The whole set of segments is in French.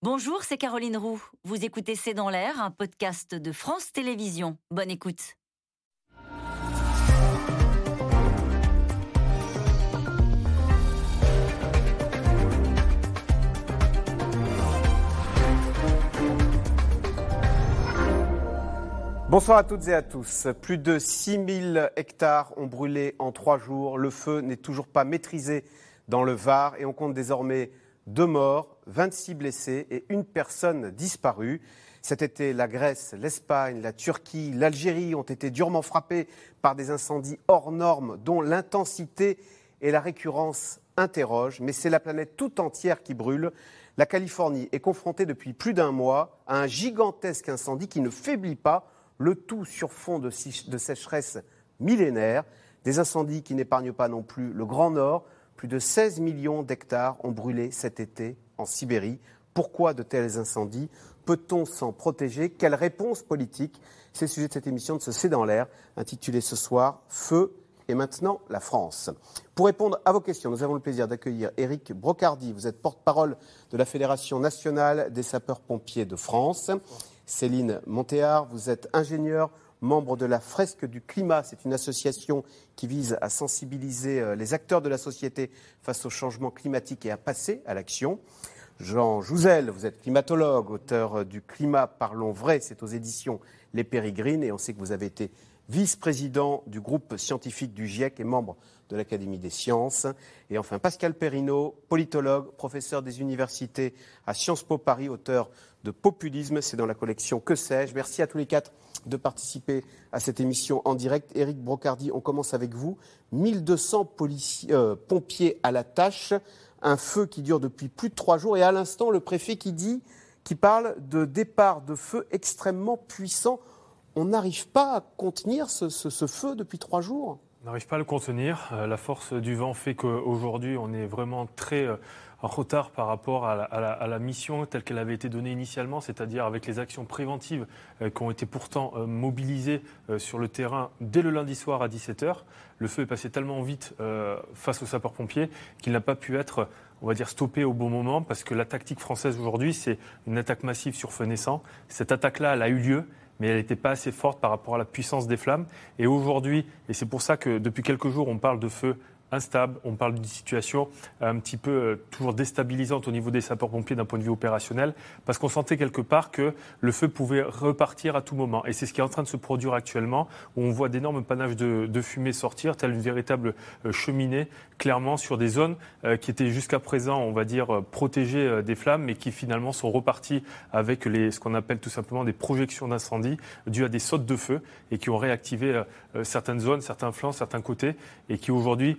Bonjour, c'est Caroline Roux. Vous écoutez C'est dans l'air, un podcast de France Télévisions. Bonne écoute. Bonsoir à toutes et à tous. Plus de 6000 hectares ont brûlé en trois jours. Le feu n'est toujours pas maîtrisé dans le Var et on compte désormais deux morts, 26 blessés et une personne disparue. Cet été, la Grèce, l'Espagne, la Turquie, l'Algérie ont été durement frappés par des incendies hors normes dont l'intensité et la récurrence interrogent. Mais c'est la planète tout entière qui brûle. La Californie est confrontée depuis plus d'un mois à un gigantesque incendie qui ne faiblit pas le tout sur fond de, sécheresse millénaire, des incendies qui n'épargnent pas non plus le Grand Nord. Plus de 16 millions d'hectares ont brûlé cet été en Sibérie. Pourquoi de tels incendies Peut-on s'en protéger? Quelle réponse politique? C'est le sujet de cette émission de ce C'est dans l'air, intitulée ce soir Feu et maintenant la France. Pour répondre à vos questions, nous avons le plaisir d'accueillir Éric Brocardi. Vous êtes porte-parole de la Fédération nationale des sapeurs-pompiers de France. Céline Montéard. Vous êtes ingénieure, membre de la Fresque du Climat. C'est une association qui vise à sensibiliser euh, les acteurs de la société face au changement climatique et à passer à l'action. Jean Jouzel, vous êtes climatologue, auteur euh, du Climat Parlons Vrai, c'est aux éditions Les Pérégrines, et on sait que vous avez été vice-président du groupe scientifique du GIEC et membre de l'Académie des sciences. Et enfin, Pascal Perrineau, politologue, professeur des universités à Sciences Po Paris, auteur de Populisme. C'est dans la collection Que sais-je Merci à tous les quatre de participer à cette émission en direct. Éric Brocardi, on commence avec vous. 1200 policiers, euh, pompiers à la tâche, un feu qui dure depuis plus de trois jours et à l'instant le préfet qui dit, qui parle de départ de feu extrêmement puissant. On n'arrive pas à contenir ce feu depuis trois jours? On n'arrive pas à le contenir. Euh, la force du vent fait qu'aujourd'hui, on est vraiment très euh, en retard par rapport à la, mission telle qu'elle avait été donnée initialement, c'est-à-dire avec les actions préventives euh, qui ont été pourtant mobilisées sur le terrain dès le lundi soir à 17h. Le feu est passé tellement vite face aux sapeurs-pompiers qu'il n'a pas pu être on va dire, stoppé au bon moment, parce que la tactique française aujourd'hui, c'est une attaque massive sur feu naissant. Cette attaque-là, elle a eu lieu, mais elle n'était pas assez forte par rapport à la puissance des flammes. Et aujourd'hui, et c'est pour ça que depuis quelques jours, on parle de feu instable. On parle d'une situation un petit peu euh, toujours déstabilisante au niveau des sapeurs-pompiers d'un point de vue opérationnel, parce qu'on sentait quelque part que le feu pouvait repartir à tout moment. Et c'est ce qui est en train de se produire actuellement, où on voit d'énormes panaches de, fumée sortir, telle une véritable euh, cheminée, clairement sur des zones euh, qui étaient jusqu'à présent, on va dire, protégées des flammes, mais qui finalement sont reparties avec les, ce qu'on appelle tout simplement des projections d'incendie dues à des sautes de feu et qui ont réactivé certaines zones, certains flancs, certains côtés, et qui aujourd'hui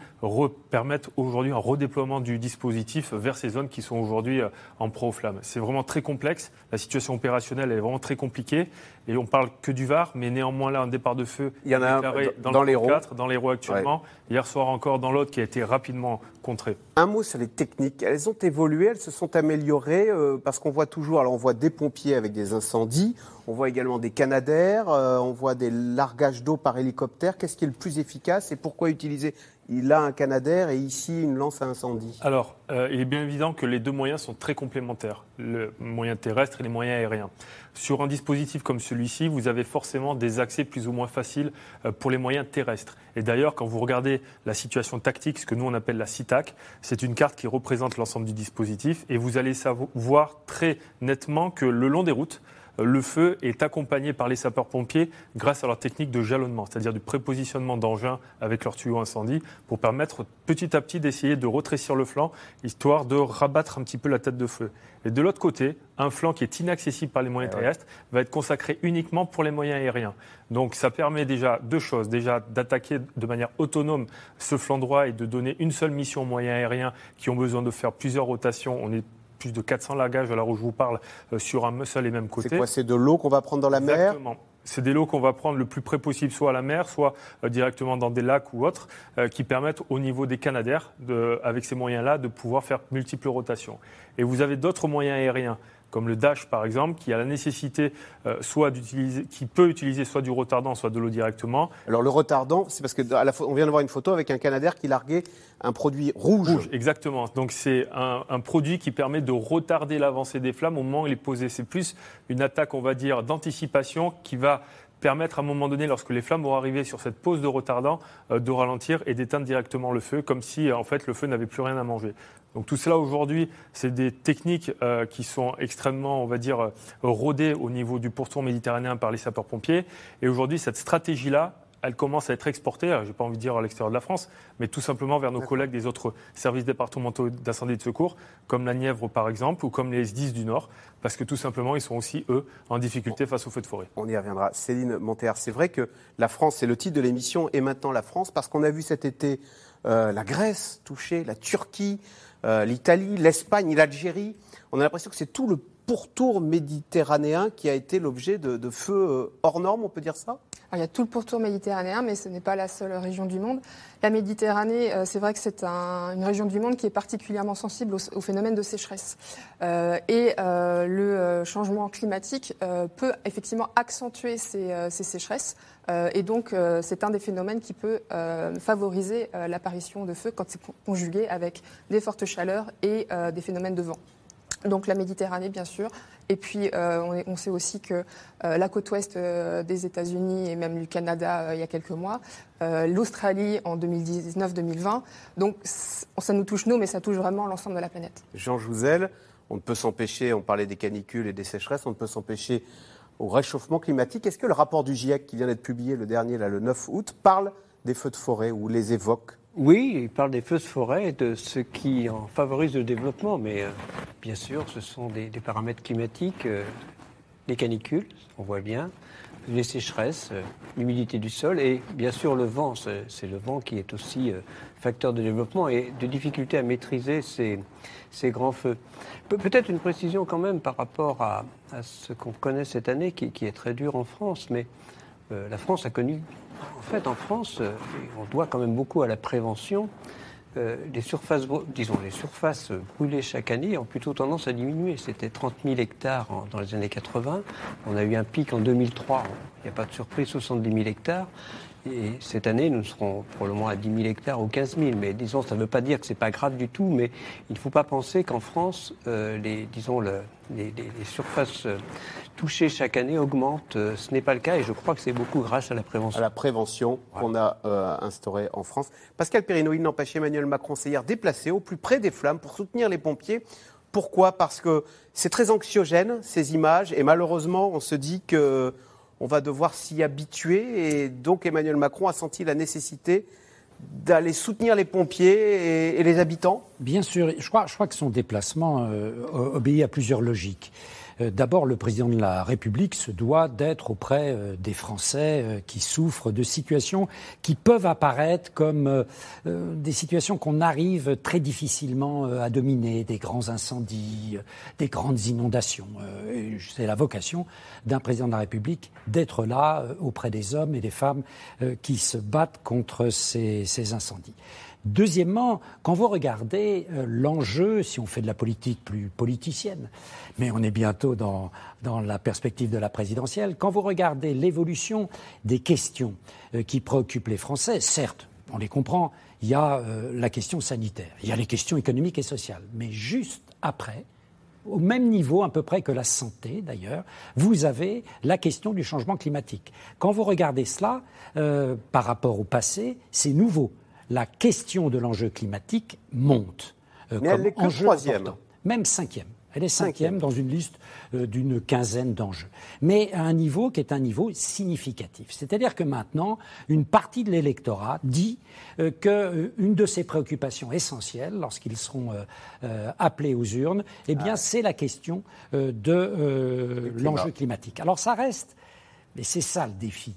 permettent aujourd'hui un redéploiement du dispositif vers ces zones qui sont aujourd'hui euh, en pro-flamme. C'est vraiment très complexe. La situation opérationnelle est vraiment très compliquée. Et on parle que du Var, mais néanmoins là, un départ de feu Il y en a dans, dans, les 4, dans l'Hérault actuellement. Hier soir encore dans l'autre qui a été rapidement contré. Un mot sur les techniques. Elles ont évolué, elles se sont améliorées euh, parce qu'on voit toujours, alors on voit des pompiers avec des incendies, on voit également des canadaires, euh, on voit des largages d'eau par hélicoptère. Qu'est-ce qui est le plus efficace et pourquoi utiliser il a un Canadair et ici une lance à incendie Alors, euh, il est bien évident que les deux moyens sont très complémentaires, le moyen terrestre et les moyens aériens. Sur un dispositif comme celui-ci, vous avez forcément des accès plus ou moins faciles euh, pour les moyens terrestres. Et d'ailleurs, quand vous regardez la situation tactique, ce que nous on appelle la CITAC, c'est une carte qui représente l'ensemble du dispositif et vous allez voir très nettement que le long des routes, le feu est accompagné par les sapeurs-pompiers grâce à leur technique de jalonnement, c'est-à-dire du prépositionnement d'engins avec leur tuyau incendie pour permettre petit à petit d'essayer de retrécir le flanc, histoire de rabattre un petit peu la tête de feu. Et de l'autre côté, un flanc qui est inaccessible par les moyens eh terrestres va être consacré uniquement pour les moyens aériens. Donc ça permet déjà deux choses. Déjà d'attaquer de manière autonome ce flanc droit et de donner une seule mission aux moyens aériens qui ont besoin de faire plusieurs rotations. On est plus de 400 largages à l'heure où je vous parle euh, sur un seul et même côté. C'est quoi C'est de l'eau qu'on va prendre dans la mer Exactement. C'est des lots qu'on va prendre le plus près possible, soit à la mer, soit euh, directement dans des lacs ou autres, euh, qui permettent au niveau des canadaires, avec ces moyens-là, de pouvoir faire multiples rotations. Et vous avez d'autres moyens aériens comme le Dash par exemple, qui a la nécessité euh, soit d'utiliser, qui peut utiliser soit du retardant, soit de l'eau directement. Alors le retardant, c'est parce que on vient de voir une photo avec un Canadair qui larguait un produit rouge. rouge exactement. Donc c'est un, un, produit qui permet de retarder l'avancée des flammes au moment où il est posé. C'est plus une attaque, on va dire, d'anticipation qui va permettre à un moment donné, lorsque les flammes vont arriver sur cette pose de retardant, euh, de ralentir et d'éteindre directement le feu, comme si en fait le feu n'avait plus rien à manger. Donc tout cela aujourd'hui, c'est des techniques euh, qui sont extrêmement, on va dire, euh, rodées au niveau du pourtour méditerranéen par les sapeurs-pompiers. Et aujourd'hui, cette stratégie-là, elle commence à être exportée, je n'ai pas envie de dire à l'extérieur de la France, mais tout simplement vers nos collègues des autres services départementaux d'incendie et de secours, comme la Nièvre par exemple, ou comme les S10 du Nord, parce que tout simplement, ils sont aussi, eux, en difficulté face aux feux de forêt. On y reviendra. Céline Montéard, c'est vrai que la France, c'est le titre de l'émission, et maintenant la France, parce qu'on a vu cet été euh, la Grèce touchée, la Turquie, l'Italie, l'Espagne, l'Algérie. On a l'impression que c'est tout le pourtour méditerranéen qui a été l'objet de, feux euh, hors normes, on peut dire ça? Il y a tout le pourtour méditerranéen, mais ce n'est pas la seule région du monde. La Méditerranée, euh, c'est vrai que c'est une région du monde qui est particulièrement sensible au, phénomène de sécheresse. et le changement climatique peut effectivement accentuer ces, ces sécheresses. et donc, c'est un des phénomènes qui peut favoriser l'apparition de feux quand c'est conjugué avec des fortes chaleurs et des phénomènes de vent donc la Méditerranée bien sûr. Et puis euh, on, sait aussi que euh, la côte ouest euh, des États-Unis et même du Canada il y a quelques mois, l'Australie en 2019-2020. Donc ça nous touche nous, mais ça touche vraiment l'ensemble de la planète. Jean Jouzel, on ne peut s'empêcher, on parlait des canicules et des sécheresses, on ne peut s'empêcher au réchauffement climatique. Est-ce que le rapport du GIEC qui vient d'être publié le dernier, le 9 août, parle des feux de forêt ou les évoque oui, il parle des feux de forêt et de ce qui en favorise le développement, mais euh, bien sûr, ce sont des, paramètres climatiques, euh, les canicules, on voit bien, les sécheresses, euh, l'humidité du sol et bien sûr le vent. C'est le vent qui est aussi facteur de développement et de difficulté à maîtriser ces, grands feux. Peut-être une précision quand même par rapport à, ce qu'on connaît cette année, qui, est très dur en France, mais la France a connu en fait, en France, euh, on doit quand même beaucoup à la prévention. Euh, les surfaces, disons, les surfaces brûlées chaque année ont plutôt tendance à diminuer. C'était 30 000 hectares dans les années 80. On a eu un pic en 2003. Il n'y a pas de surprise, 70 000 hectares. Et cette année, nous serons probablement à 10 000 hectares ou 15 000. Mais disons, ça ne veut pas dire que ce n'est pas grave du tout. Mais il ne faut pas penser qu'en France, euh, les, disons, les, surfaces euh, touchées chaque année augmentent. Euh, ce n'est pas le cas. Et je crois que c'est beaucoup grâce à la prévention. À la prévention qu'on a instaurée en France. Pascal Perrino, il n'empêche Emmanuel Macron s'est hier déplacé au plus près des flammes pour soutenir les pompiers. Pourquoi? Parce que c'est très anxiogène, ces images. Et malheureusement, on se dit que on va devoir s'y habituer. Et donc Emmanuel Macron a senti la nécessité d'aller soutenir les pompiers et, les habitants Bien sûr, je crois, que son déplacement euh, obéit à plusieurs logiques. Euh, d'abord, le président de la République se doit d'être auprès euh, des Français euh, qui souffrent de situations qui peuvent apparaître comme des situations qu'on arrive très difficilement à dominer, des grands incendies, des grandes inondations. C'est la vocation d'un président de la République d'être là auprès des hommes et des femmes qui se battent contre ces, ces incendies. Deuxièmement, quand vous regardez euh, l'enjeu, si on fait de la politique plus politicienne, mais on est bientôt dans, dans la perspective de la présidentielle, quand vous regardez l'évolution des questions euh, qui préoccupent les Français, certes, on les comprend, il y a euh, la question sanitaire, il y a les questions économiques et sociales, mais juste après, au même niveau à peu près que la santé d'ailleurs, vous avez la question du changement climatique. Quand vous regardez cela par rapport au passé, c'est nouveau la question de l'enjeu climatique monte. Euh, Mais elle est que troisième. Même cinquième. Elle est cinquième, dans une liste euh, d'une quinzaine d'enjeux. Mais à un niveau qui est un niveau significatif. C'est-à-dire que maintenant, une partie de l'électorat dit euh, qu'une de ses préoccupations essentielles, lorsqu'ils seront appelés aux urnes, eh bien, ah. c'est la question de l'enjeu climatique. Alors ça reste, et c'est ça le défi,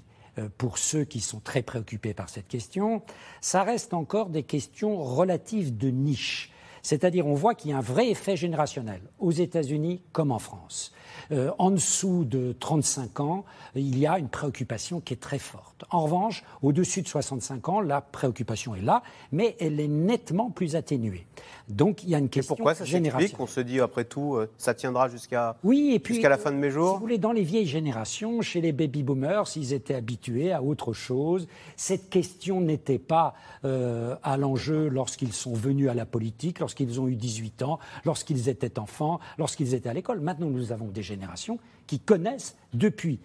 pour ceux qui sont très préoccupés par cette question, ça reste encore des questions relatives de niche. C'est-à-dire, on voit qu'il y a un vrai effet générationnel, aux États-Unis comme en France. Euh, en dessous de 35 ans, il y a une préoccupation qui est très forte. En revanche, au-dessus de 65 ans, la préoccupation est là, mais elle est nettement plus atténuée. Donc il y a une question Et pourquoi ça générationnelle. On se dit, après tout, euh, ça tiendra jusqu'à Oui, jusqu'à la fin de mes Si jours vous voulez, dans les vieilles générations, chez les baby boomers, ils étaient habitués à autre chose. Cette question n'était pas euh, à l'enjeu lorsqu'ils sont venus à la politique, lorsqu'ils ont eu 18 ans, lorsqu'ils étaient enfants, lorsqu'ils étaient à l'école. Maintenant, nous avons des générations qui connaissent depuis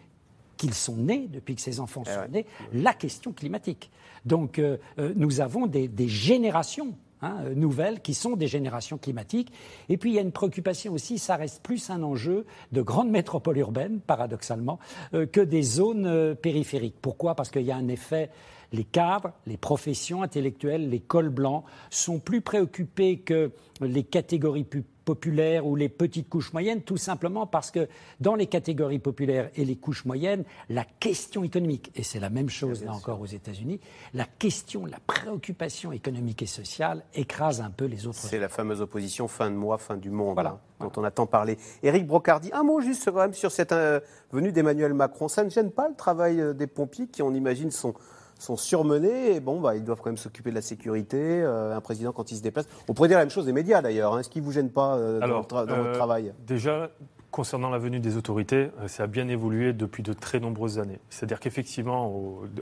qu'ils sont nés, depuis que ces enfants Eh sont nés, la question climatique. Donc, euh, euh, nous avons des, des générations hein, euh, nouvelles qui sont des générations climatiques. Et puis, il y a une préoccupation aussi, ça reste plus un enjeu de grandes métropoles urbaines, paradoxalement, euh, que des zones euh, périphériques. Pourquoi? Parce qu'il y a un effet. Les cadres, les professions intellectuelles, les cols blancs sont plus préoccupés que les catégories pu- populaires ou les petites couches moyennes, tout simplement parce que dans les catégories populaires et les couches moyennes, la question économique, et c'est la même chose là encore aux États-Unis, la question, la préoccupation économique et sociale écrase un peu les autres. C'est la fameuse opposition fin de mois, fin du monde, Voilà, hein, dont on a tant parlé. Éric Brocardi, un mot juste quand même sur cette euh, venue d'Emmanuel Macron. Ça ne gêne pas le travail euh, des pompiers qui, on imagine, sont, sont surmenés et bon, bah, ils doivent quand même s'occuper de la sécurité. euh, un président, quand il se déplace. On pourrait dire la même chose des médias d'ailleurs. hein. Est-ce qu'ils ne vous gênent pas euh, dans, votre dans euh, votre travail? Déjà, concernant la venue des autorités, ça a bien évolué depuis de très nombreuses années. C'est-à-dire qu'effectivement,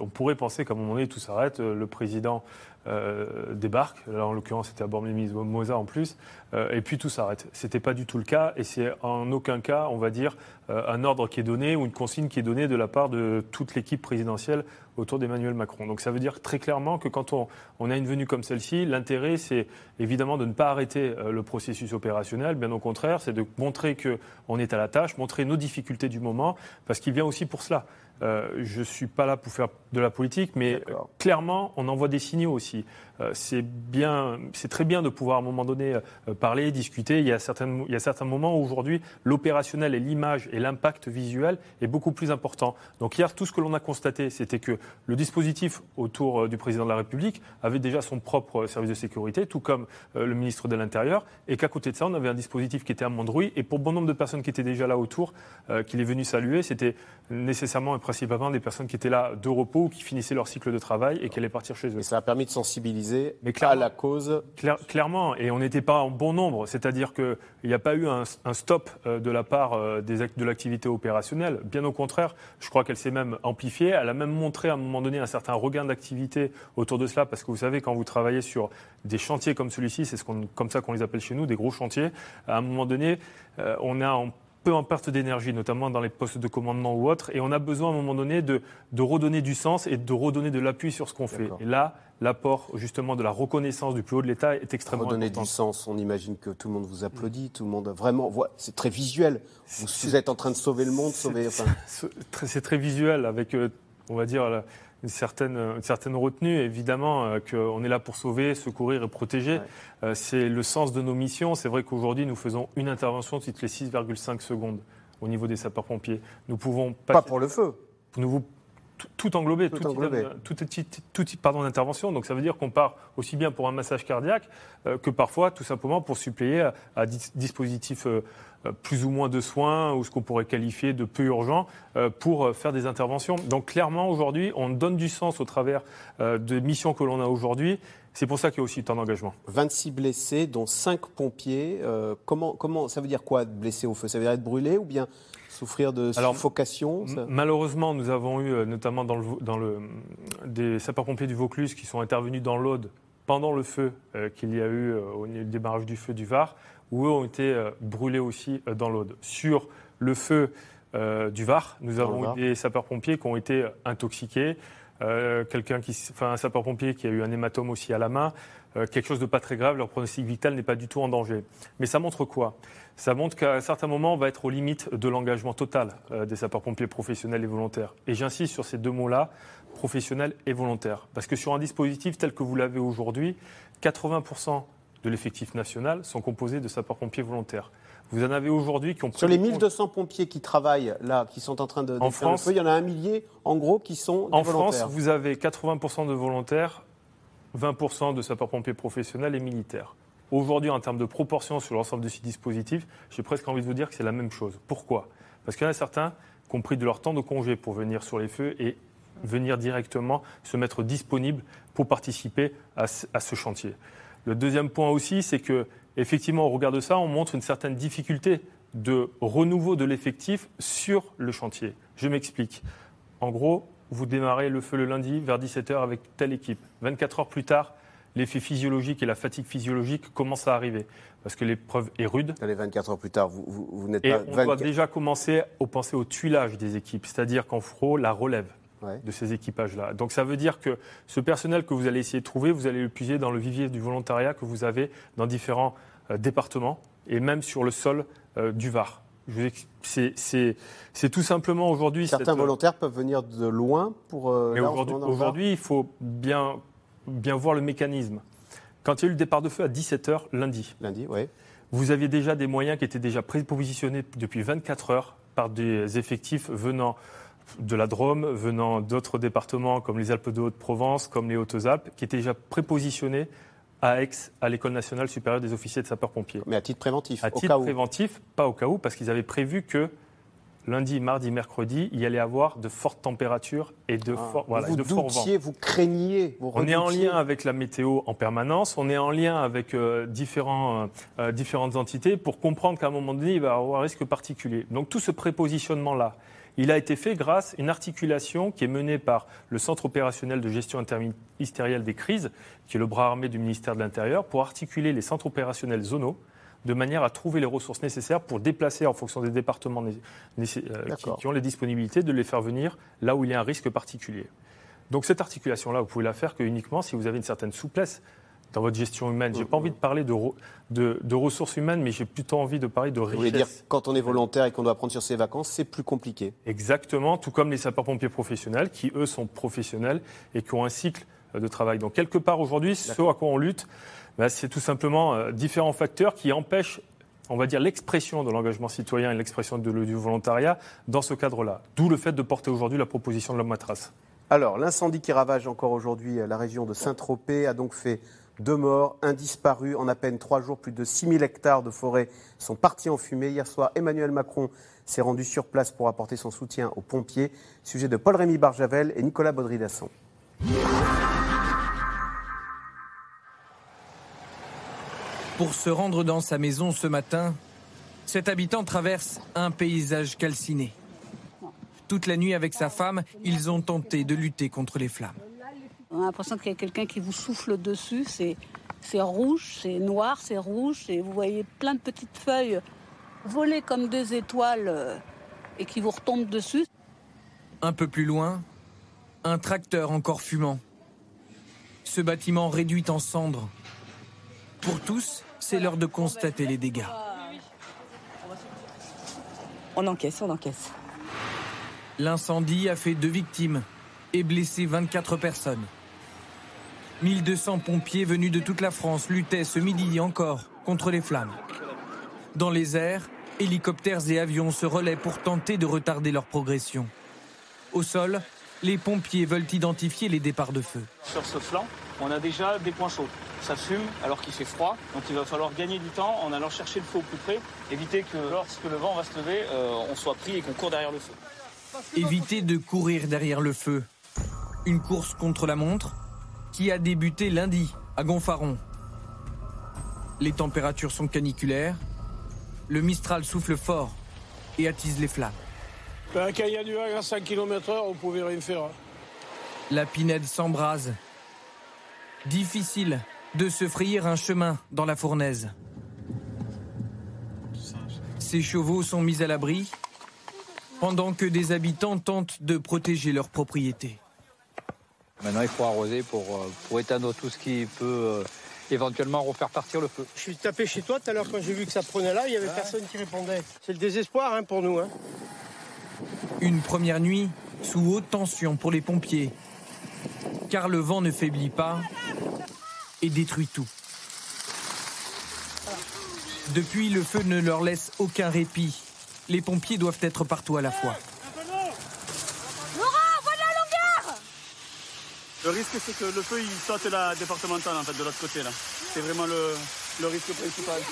on pourrait penser qu'à un moment donné, tout s'arrête, le président euh, débarque, là en l'occurrence c'était à Bormes-les-Mimosas en plus, euh, et puis tout s'arrête. C'était pas du tout le cas, et c'est en aucun cas, on va dire, euh, un ordre qui est donné ou une consigne qui est donnée de la part de toute l'équipe présidentielle autour d'Emmanuel Macron. Donc ça veut dire très clairement que quand on, on a une venue comme celle-ci, l'intérêt c'est évidemment de ne pas arrêter le processus opérationnel, bien au contraire, c'est de montrer qu'on est à la tâche, montrer nos difficultés du moment, parce qu'il vient aussi pour cela. Euh, je ne suis pas là pour faire de la politique, mais clairement, on envoie des signaux aussi. Euh, c'est bien, c'est très bien de pouvoir à un moment donné euh, parler, discuter. Il y a certains, il y a certains moments où aujourd'hui l'opérationnel et l'image et l'impact visuel est beaucoup plus important. Donc hier, tout ce que l'on a constaté, c'était que le dispositif autour euh, du président de la République avait déjà son propre euh, service de sécurité, tout comme euh, le ministre de l'Intérieur, et qu'à côté de ça, on avait un dispositif qui était à Mondrouille. Et pour bon nombre de personnes qui étaient déjà là autour, euh, qu'il est venu saluer, c'était nécessairement et principalement des personnes qui étaient là de repos ou qui finissaient leur cycle de travail et qui allaient partir chez eux. Et ça a permis de sensibiliser Mais à clairement- la cause. Claire- clairement, et on n'était pas en bon nombre, c'est-à-dire qu'il n'y a pas eu un, un stop euh, de la part euh, des de l'activité opérationnelle. Bien au contraire, je crois qu'elle s'est même amplifiée. Elle a même montré à un moment donné un certain regain d'activité autour de cela, parce que vous savez, quand vous travaillez sur des chantiers comme celui-ci, c'est ce comme ça qu'on les appelle chez nous, des gros chantiers, à un moment donné, euh, on a un peu en perte d'énergie, notamment dans les postes de commandement ou autres, et on a besoin à un moment donné de, de redonner du sens et de redonner de l'appui sur ce qu'on fait. Et là, l'apport justement de la reconnaissance du plus haut de l'État est extrêmement Redonner important. du sens, on imagine que tout le monde vous applaudit, tout le monde vraiment, voit- c'est très visuel. Vous, vous êtes en train de sauver le monde, sauver. C'est- enfin, C'est très- visuel avec, euh, on va dire, une certaine, une certaine retenue. Évidemment euh, qu'on est là pour sauver, secourir et protéger. Ouais. Euh, c'est le sens de nos missions. C'est vrai qu'aujourd'hui, nous faisons une intervention toutes les 6,5 secondes au niveau des sapeurs-pompiers. Nous pouvons pas passer- pour le feu. nous tout, tout englober, Tout type- pardon, d'intervention. Donc ça veut dire qu'on part aussi bien pour un massage cardiaque euh, que parfois tout simplement pour suppléer à, à dis- dispositifs euh, plus ou moins de soins ou ce qu'on pourrait qualifier de peu urgents euh, pour euh, faire des interventions. Donc clairement aujourd'hui, on donne du sens au travers euh, des missions que l'on a aujourd'hui. C'est pour ça qu'il y a aussi tant d'engagement. 26 blessés, dont 5 pompiers. Euh, comment, comment, ça veut dire quoi, blessé au feu? Ça veut dire être brûlé ou bien souffrir de Alors, suffocation? ça M- Malheureusement, nous avons eu, euh, notamment dans le, Vau- dans le, des sapeurs-pompiers du Vaucluse qui sont intervenus dans l'Aude pendant le feu euh, qu'il y a eu euh, au démarrage du feu du Var, où eux ont été euh, brûlés aussi euh, dans l'Aude. Sur le feu euh, du Var, nous avons eu des sapeurs-pompiers qui ont été intoxiqués, euh, quelqu'un qui, enfin un sapeur-pompier qui a eu un hématome aussi à la main, euh, quelque chose de pas très grave, leur pronostic vital n'est pas du tout en danger. Mais ça montre quoi? Ça montre qu'à un certain moment, on va être aux limites de l'engagement total euh, des sapeurs-pompiers professionnels et volontaires. Et j'insiste sur ces deux mots-là, professionnels et volontaires. Parce que sur un dispositif tel que vous l'avez aujourd'hui, 80% de l'effectif national sont composés de sapeurs-pompiers volontaires. Vous en avez aujourd'hui qui ont Sur les pris- 1200 pompiers qui travaillent là, qui sont en train de En France- feu, il y en a un millier, en gros, qui sont des En France, vous avez 80% de volontaires, 20% de sapeurs-pompiers professionnels et militaires. Aujourd'hui, en termes de proportion sur l'ensemble de ces dispositifs, j'ai presque envie de vous dire que c'est la même chose. Pourquoi? Parce qu'il y en a certains qui ont pris de leur temps de congé pour venir sur les feux et venir directement se mettre disponible pour participer à ce chantier. Le deuxième point aussi, c'est que effectivement, au regard de ça, on montre une certaine difficulté de renouveau de l'effectif sur le chantier. Je m'explique. En gros, vous démarrez le feu le lundi vers 17h avec telle équipe. 24 heures plus tard, l'effet physiologique et la fatigue physiologique commencent à arriver parce que l'épreuve est rude. Allez, 24 heures plus tard, vous, vous, n'êtes pas. On doit déjà commencer à penser au tuilage des équipes, c'est-à-dire qu'en fro, la relève de ces équipages-là. Donc ça veut dire que ce personnel que vous allez essayer de trouver, vous allez le puiser dans le vivier du volontariat que vous avez dans différents euh, départements et même sur le sol euh, du Var. C'est tout simplement aujourd'hui. Certains euh, volontaires peuvent venir de loin pour. Mais aujourd'hui, il faut bien, bien voir le mécanisme. Quand il y a eu le départ de feu à 17h lundi, lundi ouais. vous aviez déjà des moyens qui étaient déjà prépositionnés depuis 24 heures par des effectifs venant de la Drôme, venant d'autres départements comme les Alpes de Haute-Provence, comme les Hautes-Alpes, qui étaient déjà prépositionnés à Aix, à l'École nationale supérieure des officiers de sapeurs-pompiers. Mais à titre préventif À titre préventif, pas au cas où, parce qu'ils avaient prévu que lundi, mardi, mercredi, il y allait avoir de fortes températures et de, ah. voilà, vous de forts vents. Vous craigniez, vous On est en lien avec la météo en permanence, on est en lien avec euh, différents, euh, euh, différentes entités pour comprendre qu'à un moment donné, il va y avoir un risque particulier. Donc tout ce prépositionnement-là, il a été fait grâce à une articulation qui est menée par le Centre opérationnel de gestion interministérielle des crises, qui est le bras armé du ministère de l'Intérieur, pour articuler les centres opérationnels zonaux de manière à trouver les ressources nécessaires pour déplacer en fonction des départements euh, qui, ont les disponibilités, de les faire venir là où il y a un risque particulier. Donc cette articulation-là, vous pouvez la faire que uniquement si vous avez une certaine souplesse dans votre gestion humaine. Je n'ai pas envie de parler de, de, ressources humaines, mais j'ai plutôt envie de parler de richesse. Vous voulez dire, quand on est volontaire et qu'on doit prendre sur ses vacances, c'est plus compliqué Exactement, tout comme les sapeurs-pompiers professionnels, qui eux sont professionnels et qui ont un cycle de travail. Donc quelque part aujourd'hui, ce à quoi on lutte, bah, c'est tout simplement euh, différents facteurs qui empêchent on va dire, l'expression de l'engagement citoyen et l'expression du volontariat dans ce cadre-là. D'où le fait de porter aujourd'hui la proposition de la matras. Alors, l'incendie qui ravage encore aujourd'hui la région de Saint-Tropez a donc fait deux morts, un disparu. En à peine trois jours, plus de 6000 hectares de forêt sont partis en fumée. Hier soir, Emmanuel Macron s'est rendu sur place pour apporter son soutien aux pompiers. Sujet de Paul-Rémy Barjavel et Nicolas Baudry-Dasson. Pour se rendre dans sa maison ce matin, cet habitant traverse un paysage calciné. Toute la nuit avec sa femme, ils ont tenté de lutter contre les flammes. On a l'impression qu'il y a quelqu'un qui vous souffle dessus. C'est, c'est rouge, c'est noir, c'est rouge. Et vous voyez plein de petites feuilles voler comme des étoiles euh, et qui vous retombent dessus. Un peu plus loin, un tracteur encore fumant. Ce bâtiment réduit en cendres. Pour tous, c'est l'heure de constater les dégâts. On encaisse, on encaisse. L'incendie a fait deux victimes et blessé 24 personnes. 1200 pompiers venus de toute la France luttaient ce midi encore contre les flammes. Dans les airs, hélicoptères et avions se relaient pour tenter de retarder leur progression. Au sol, les pompiers veulent identifier les départs de feu. Sur ce flanc, on a déjà des points chauds. Ça fume alors qu'il fait froid, donc il va falloir gagner du temps en allant chercher le feu au plus près, éviter que lorsque le vent va se lever, euh, on soit pris et qu'on court derrière le feu. Éviter de courir derrière le feu. Une course contre la montre qui a débuté lundi à Gonfaron. Les températures sont caniculaires, le Mistral souffle fort et attise les flammes. Ben, quand il y a du vent à 5 km/h, on pouvait rien faire. Hein. La pinède s'embrase. Difficile de se frayer un chemin dans la fournaise. Ces chevaux sont mis à l'abri pendant que des habitants tentent de protéger leurs propriétés. Maintenant, il faut arroser pour, euh, pour éteindre tout ce qui peut euh, éventuellement refaire partir le feu. Je suis tapé chez toi tout à l'heure quand j'ai vu que ça prenait là, il n'y avait personne qui répondait. C'est le désespoir hein, pour nous. Hein. Une première nuit sous haute tension pour les pompiers, car le vent ne faiblit pas et détruit tout. Depuis, le feu ne leur laisse aucun répit. Les pompiers doivent être partout à la fois. Le risque, c'est que le feu, il saute la départementale, en fait, de l'autre côté, là. C'est vraiment le, le risque principal.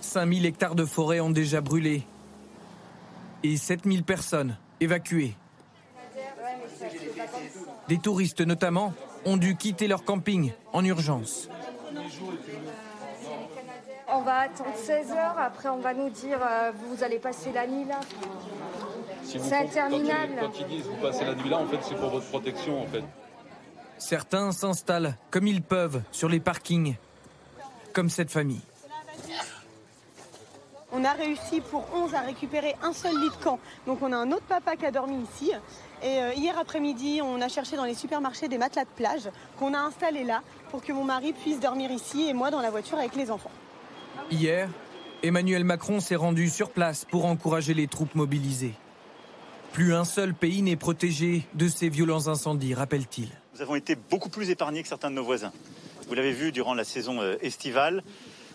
5000 hectares de forêt ont déjà brûlé et 7000 personnes évacuées. Des touristes notamment ont dû quitter leur camping en urgence. On va attendre 16 heures, après on va nous dire euh, vous allez passer la nuit là. C'est interminable. Quand ils disent vous passez la nuit là, en fait, c'est pour votre protection, en fait. Certains s'installent comme ils peuvent sur les parkings, comme cette famille. On a réussi pour 11 à récupérer un seul lit de camp. Donc on a un autre papa qui a dormi ici. Et euh, hier après-midi, on a cherché dans les supermarchés des matelas de plage qu'on a installés là pour que mon mari puisse dormir ici et moi dans la voiture avec les enfants. Hier, Emmanuel Macron s'est rendu sur place pour encourager les troupes mobilisées. Plus un seul pays n'est protégé de ces violents incendies, rappelle-t-il. Nous avons été beaucoup plus épargnés que certains de nos voisins. Vous l'avez vu durant la saison euh, estivale,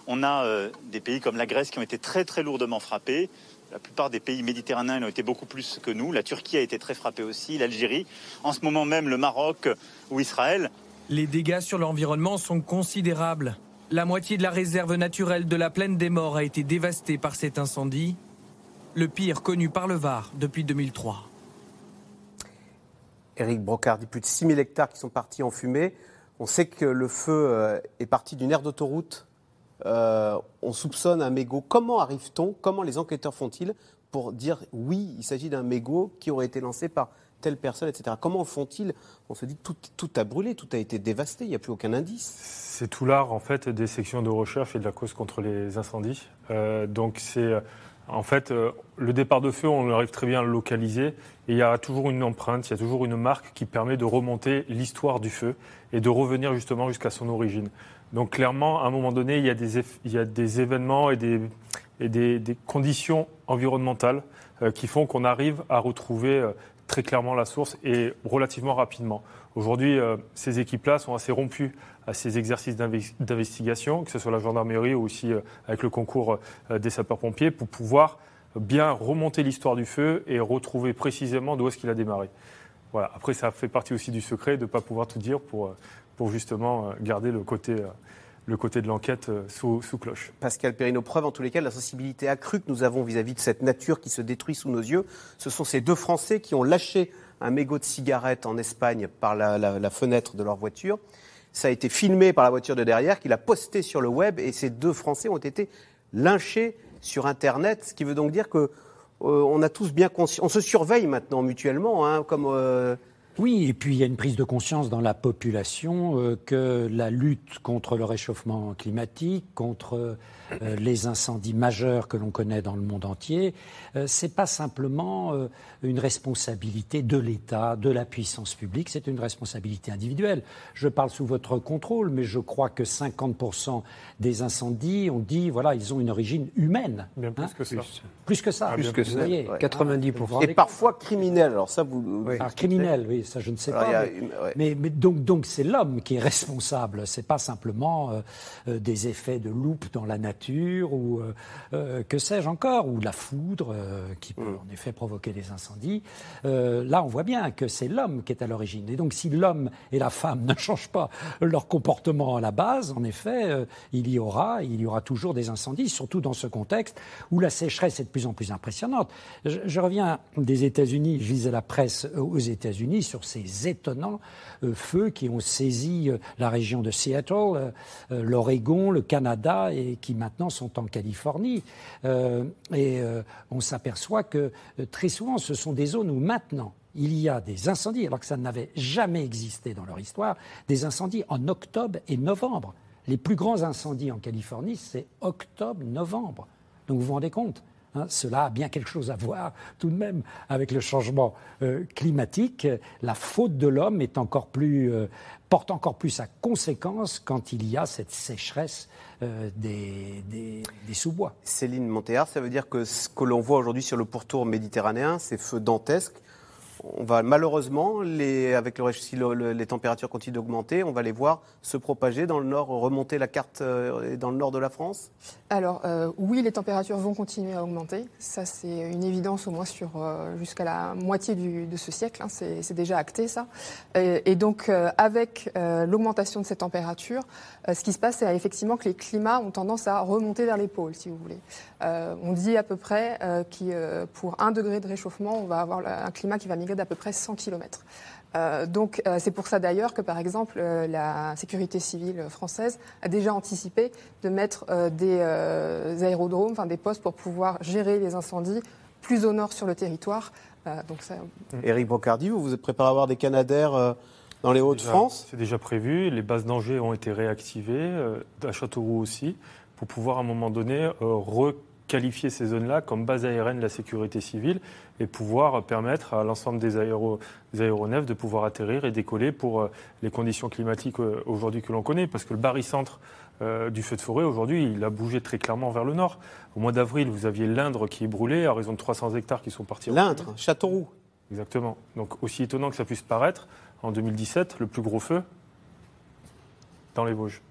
on a euh, des pays comme la Grèce qui ont été très très lourdement frappés. La plupart des pays méditerranéens ont été beaucoup plus que nous. La Turquie a été très frappée aussi, l'Algérie. En ce moment même, le Maroc ou Israël. Les dégâts sur l'environnement sont considérables. La moitié de la réserve naturelle de la plaine des morts a été dévastée par cet incendie, le pire connu par le Var depuis 2003. Éric Brocard dit plus de 6000 hectares qui sont partis en fumée. On sait que le feu euh, est parti d'une aire d'autoroute. Euh, on soupçonne un mégot. Comment arrive-t-on Comment les enquêteurs font-ils pour dire oui, il s'agit d'un mégot qui aurait été lancé par telle personne, etc. Comment font-ils? On se dit tout, tout a brûlé, tout a été dévasté, il n'y a plus aucun indice. C'est tout l'art en fait des sections de recherche et de la cause contre les incendies. Euh, donc c'est en fait euh, le départ de feu, on arrive très bien à le localiser et il y a toujours une empreinte, il y a toujours une marque qui permet de remonter l'histoire du feu et de revenir justement jusqu'à son origine. Donc clairement, à un moment donné, il y a des, événements et des conditions environnementales euh, qui font qu'on arrive à retrouver euh, très clairement la source et relativement rapidement. Aujourd'hui, euh, ces équipes-là sont assez rompues à ces exercices d'inve- d'investigation, que ce soit la gendarmerie ou aussi euh, avec le concours euh, des sapeurs-pompiers, pour pouvoir bien remonter l'histoire du feu et retrouver précisément d'où est-ce qu'il a démarré. Voilà. Après, ça fait partie aussi du secret de ne pas pouvoir tout dire pour, pour justement garder le côté, le côté de l'enquête sous, cloche. Pascal Perrino, preuve en tous les cas la sensibilité accrue que nous avons vis-à-vis de cette nature qui se détruit sous nos yeux. Ce sont ces deux Français qui ont lâché un mégot de cigarette en Espagne par la, fenêtre de leur voiture. Ça a été filmé par la voiture de derrière, qui l'a posté sur le web, et ces deux Français ont été lynchés sur Internet, ce qui veut donc dire que euh, on a tous bien conscience, on se surveille maintenant mutuellement, hein, comme euh, Oui, et puis il y a une prise de conscience dans la population euh, que la lutte contre le réchauffement climatique, contre euh, les incendies majeurs que l'on connaît dans le monde entier, euh, c'est pas simplement euh, une responsabilité de l'État, de la puissance publique, c'est une responsabilité individuelle. Je parle sous votre contrôle, mais je crois que 50% des incendies, on dit, voilà, ils ont une origine humaine. Bien plus Hein que ça. Plus que ça. Plus Vous que ça. voyez. 90%. Vous vous rendez et parfois criminel. Alors ça, vous, alors, Ah, criminel, oui, ça je ne sais Alors, pas. a mais, une- ouais. mais- mais donc, donc c'est l'homme qui est responsable. C'est pas simplement euh, euh, des effets de loupe dans la nature ou euh, euh, que sais-je encore, ou la foudre euh, qui peut en effet provoquer des incendies. Euh, là, on voit bien que c'est l'homme qui est à l'origine. Et donc, si l'homme et la femme ne changent pas leur comportement à la base, en effet, il y aura, il y aura toujours des incendies, surtout dans ce contexte où la sécheresse est de plus en plus impressionnante. Je, je reviens des États-Unis, je lisais la presse aux États-Unis sur ces étonnants feux qui ont saisi la région de Seattle, l'Oregon, le Canada et qui maintenant sont en Californie. Euh, et euh, on s'aperçoit que euh, très souvent, ce sont des zones où maintenant il y a des incendies, alors que ça n'avait jamais existé dans leur histoire, des incendies en octobre et novembre. Les plus grands incendies en Californie, c'est octobre-novembre. Donc vous vous rendez compte hein, cela a bien quelque chose à voir tout de même avec le changement euh, climatique. La faute de l'homme encore plus, euh, porte encore plus à conséquence quand il y a cette sécheresse euh, des sous-bois. Céline Montéard, ça veut dire que ce que l'on voit aujourd'hui sur le pourtour méditerranéen, ces feux dantesques, on va malheureusement, avec si le- le- les températures continuent d'augmenter, on va les voir se propager dans le nord, remonter la carte euh, dans le nord de la France? Alors euh, oui, les températures vont continuer à augmenter. Ça, c'est une évidence au moins sur euh, jusqu'à la moitié de ce siècle. hein. C'est déjà acté ça. Et, donc avec l'augmentation de ces températures, ce qui se passe, c'est effectivement que les climats ont tendance à remonter vers les pôles, si vous voulez. On dit à peu près que pour un degré de réchauffement, on va avoir un climat qui va migrer d'à peu près 100 km. Euh, donc euh, c'est pour ça d'ailleurs que par exemple euh, la sécurité civile française a déjà anticipé de mettre euh, des euh, aérodromes, enfin des postes pour pouvoir gérer les incendies plus au nord sur le territoire. Euh, donc ça, Éric Brocardi, vous vous êtes préparé à avoir des Canadaires euh, dans les Hauts-de-France C'est déjà prévu. Les bases d'Angers ont été réactivées, euh, à Châteauroux aussi, pour pouvoir à un moment donné requalifier ces zones-là comme base aérienne de la sécurité civile et pouvoir permettre à l'ensemble des, aéro- des aéronefs de pouvoir atterrir et décoller pour euh, les conditions climatiques euh, aujourd'hui que l'on connaît. Parce que le barycentre euh, du feu de forêt, aujourd'hui, il a bougé très clairement vers le nord. Au mois d'avril, vous aviez l'Indre qui est brûlé à raison de 300 hectares qui sont partis. L'Indre, Châteauroux. Exactement. Donc aussi étonnant que ça puisse paraître, en 2017, le plus gros feu dans les Vosges.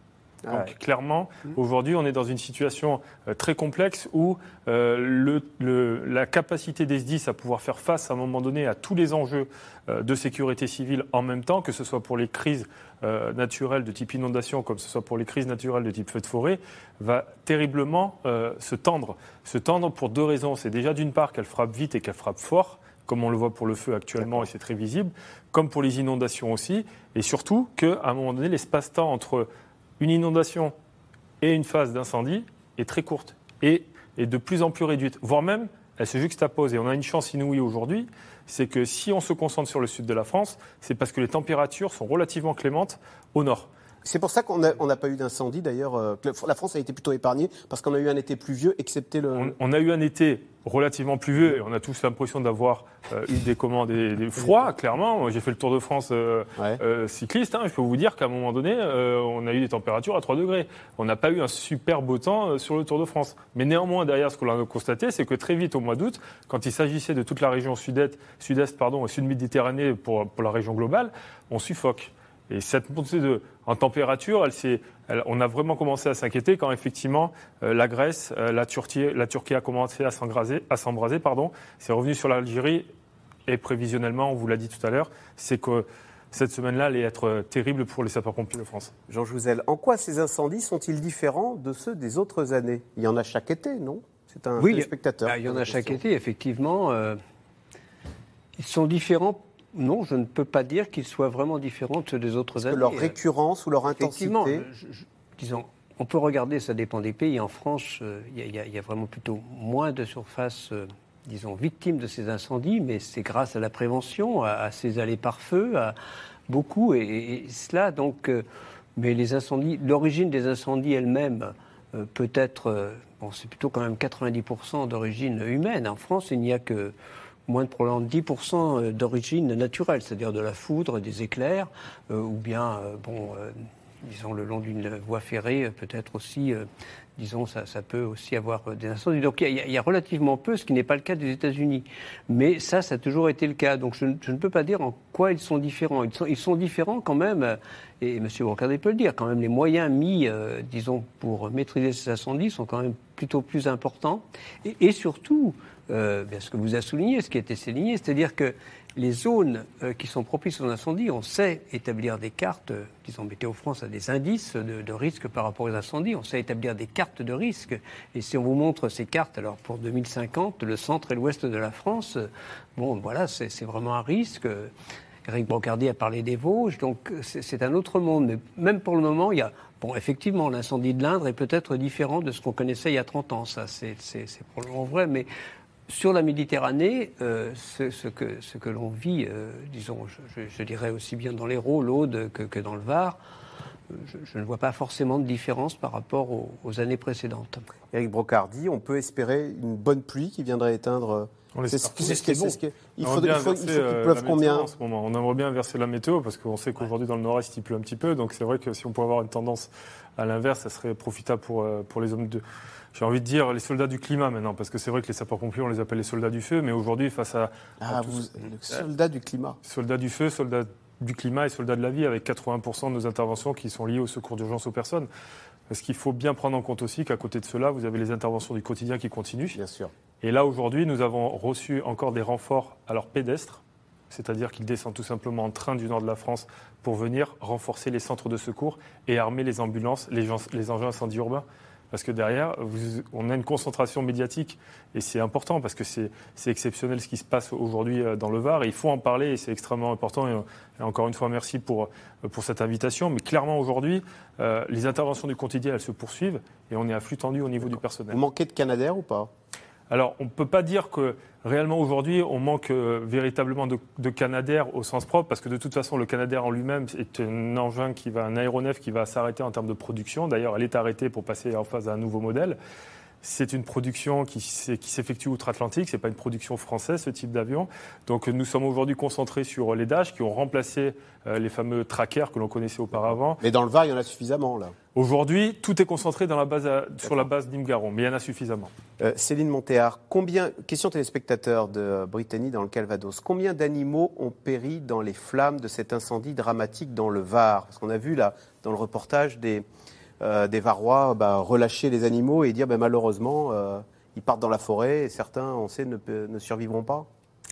Donc ouais. clairement, aujourd'hui, on est dans une situation euh, très complexe où euh, le- le- la capacité des SDIS à pouvoir faire face à un moment donné à tous les enjeux euh, de sécurité civile en même temps, que ce soit pour les crises euh, naturelles de type inondation, comme ce soit pour les crises naturelles de type feu de forêt, va terriblement se tendre. Se tendre pour deux raisons. C'est déjà d'une part qu'elle frappe vite et qu'elle frappe fort, comme on le voit pour le feu actuellement et c'est très visible, comme pour les inondations aussi, et surtout qu'à un moment donné, l'espace-temps entre une inondation et une phase d'incendie est très courte et est de plus en plus réduite, voire même elle se juxtapose. Et on a une chance inouïe aujourd'hui, c'est que si on se concentre sur le sud de la France, c'est parce que les températures sont relativement clémentes au nord. C'est pour ça qu'on n'a on pas eu d'incendie d'ailleurs. euh, La France a été plutôt épargnée parce qu'on a eu un été pluvieux, excepté le. On, on a eu un été relativement pluvieux et on a tous l'impression d'avoir euh, eu des, comment, des, des froids, clairement. J'ai fait le Tour de France euh, euh, cycliste. hein. je peux vous dire qu'à un moment donné, on a eu des températures à 3 degrés. On n'a pas eu un super beau temps sur le Tour de France. Mais néanmoins, derrière, ce qu'on a constaté, c'est que très vite, au mois d'août, quand il s'agissait de toute la région sud-est, sud-est pardon, et sud-méditerranée pour, pour la région globale, on suffoque. Et cette montée de, en température, elle, s'est- elle- on a vraiment commencé à s'inquiéter quand effectivement euh, la Grèce, euh, la, Turquie, la Turquie a commencé à s'embraser, à s'embraser, pardon, c'est revenu sur l'Algérie et prévisionnellement, on vous l'a dit tout à l'heure, c'est que cette semaine-là allait être euh, terrible pour les sapeurs-pompiers de France. Jean Jouzel, en quoi ces incendies sont-ils différents de ceux des autres années? Il y en a chaque été, non? C'est un Oui, spectateur. bah, il y en a chaque été, effectivement. euh, ils sont différents. Non, je ne peux pas dire qu'ils soient vraiment différents de ceux des autres années. leur récurrence ou leur Effectivement, intensité je- je- disons, on peut regarder, ça dépend des pays. En France, euh, il y, a- y y vraiment plutôt moins de surfaces, euh, disons, victimes de ces incendies, mais c'est grâce à la prévention, à, à ces allées par feu, à beaucoup. Et, cela, donc, euh, mais les incendies, l'origine des incendies elle-même euh, peut être, euh, bon, c'est plutôt quand même 90% d'origine humaine. En France, il n'y a que moins de probablement 10% d'origine naturelle, c'est-à-dire de la foudre, des éclairs, euh, ou bien, euh, bon, euh, disons, le long d'une voie ferrée, euh, peut-être aussi, euh, disons, ça, peut aussi avoir euh, des incendies. Donc il y, a- relativement peu, ce qui n'est pas le cas des États-Unis. Mais ça, ça a toujours été le cas. Donc je, ne- peux pas dire en quoi ils sont différents. Ils sont, différents quand même, euh, et M. Brocardé peut le dire, quand même, les moyens mis, euh, disons, pour maîtriser ces incendies sont quand même plutôt plus importants. Et surtout, euh, ce que vous avez souligné, ce qui a été souligné, c'est-à-dire que les zones euh, qui sont propices aux incendies, on sait établir des cartes, euh, disons Météo France a des indices de, risque par rapport aux incendies, on sait établir des cartes de risque. Et si on vous montre ces cartes, alors pour 2050, le centre et l'ouest de la France, euh, bon voilà, c'est vraiment un risque. Eric Brocardi a parlé des Vosges, donc c'est un autre monde. Mais même pour le moment, il y a, bon, effectivement, l'incendie de l'Indre est peut-être différent de ce qu'on connaissait il y a 30 ans, ça c'est probablement vrai, mais sur la Méditerranée, euh, ce, ce que, ce que l'on vit, euh, disons, je, je- je dirais aussi bien dans l'Hérault, l'Aude que, que dans le Var, je, ne vois pas forcément de différence par rapport aux, années précédentes. Éric Brocardi, on peut espérer une bonne pluie qui viendrait éteindre. C'est ce qui est bon. Il faut, il faut, qu'il pleuve combien en ce moment? On aimerait bien verser la météo parce qu'on sait qu'aujourd'hui dans le nord-est il pleut un petit peu. Donc c'est vrai que si on pouvait avoir une tendance à l'inverse, ça serait profitable pour, pour les hommes de, j'ai envie de dire les soldats du climat maintenant, parce que c'est vrai que les sapeurs-pompiers, on les appelle les soldats du feu, mais aujourd'hui, face à. Ah, vous, soldats du climat. Soldats du feu, soldats du climat et soldats de la vie, avec 80% de nos interventions qui sont liées au secours d'urgence aux personnes. Parce qu'il faut bien prendre en compte aussi qu'à côté de cela, vous avez les interventions du quotidien qui continuent. Bien sûr. Et là, aujourd'hui, nous avons reçu encore des renforts alors pédestres, c'est-à-dire qu'ils descendent tout simplement en train du nord de la France pour venir renforcer les centres de secours et armer les ambulances, les, les engins incendies urbains. Parce que derrière, on a une concentration médiatique et c'est important parce que c'est exceptionnel ce qui se passe aujourd'hui euh, dans le Var et il faut en parler et c'est extrêmement important. Et, encore une fois, merci pour, euh, pour cette invitation. Mais clairement, aujourd'hui, euh, les interventions du quotidien, elles se poursuivent et on est à flux tendu au niveau du personnel. Vous manquez de Canadair ou pas? Alors, on ne peut pas dire que réellement aujourd'hui, on manque euh, véritablement de, de, Canadair au sens propre, parce que de toute façon, le Canadair en lui-même est un engin qui va, un aéronef qui va s'arrêter en termes de production. D'ailleurs, elle est arrêtée pour passer en phase à un nouveau modèle. C'est une production qui, s'effectue outre-Atlantique, ce n'est pas une production française, ce type d'avion. Donc nous sommes aujourd'hui concentrés sur les Dash qui ont remplacé euh, les fameux trackers que l'on connaissait auparavant. Mais dans le Var, il y en a suffisamment là. Aujourd'hui, tout est concentré dans la base sur la base d'Imgaron, mais il y en a suffisamment. Euh, Céline Montéard, combien, question téléspectateur de Brittany dans le Calvados, combien d'animaux ont péri dans les flammes de cet incendie dramatique dans le Var? Parce qu'on a vu là, dans le reportage, des, des Varois bah, relâcher les animaux et dire bah, malheureusement, euh, ils partent dans la forêt et certains, on sait, ne, ne, survivront pas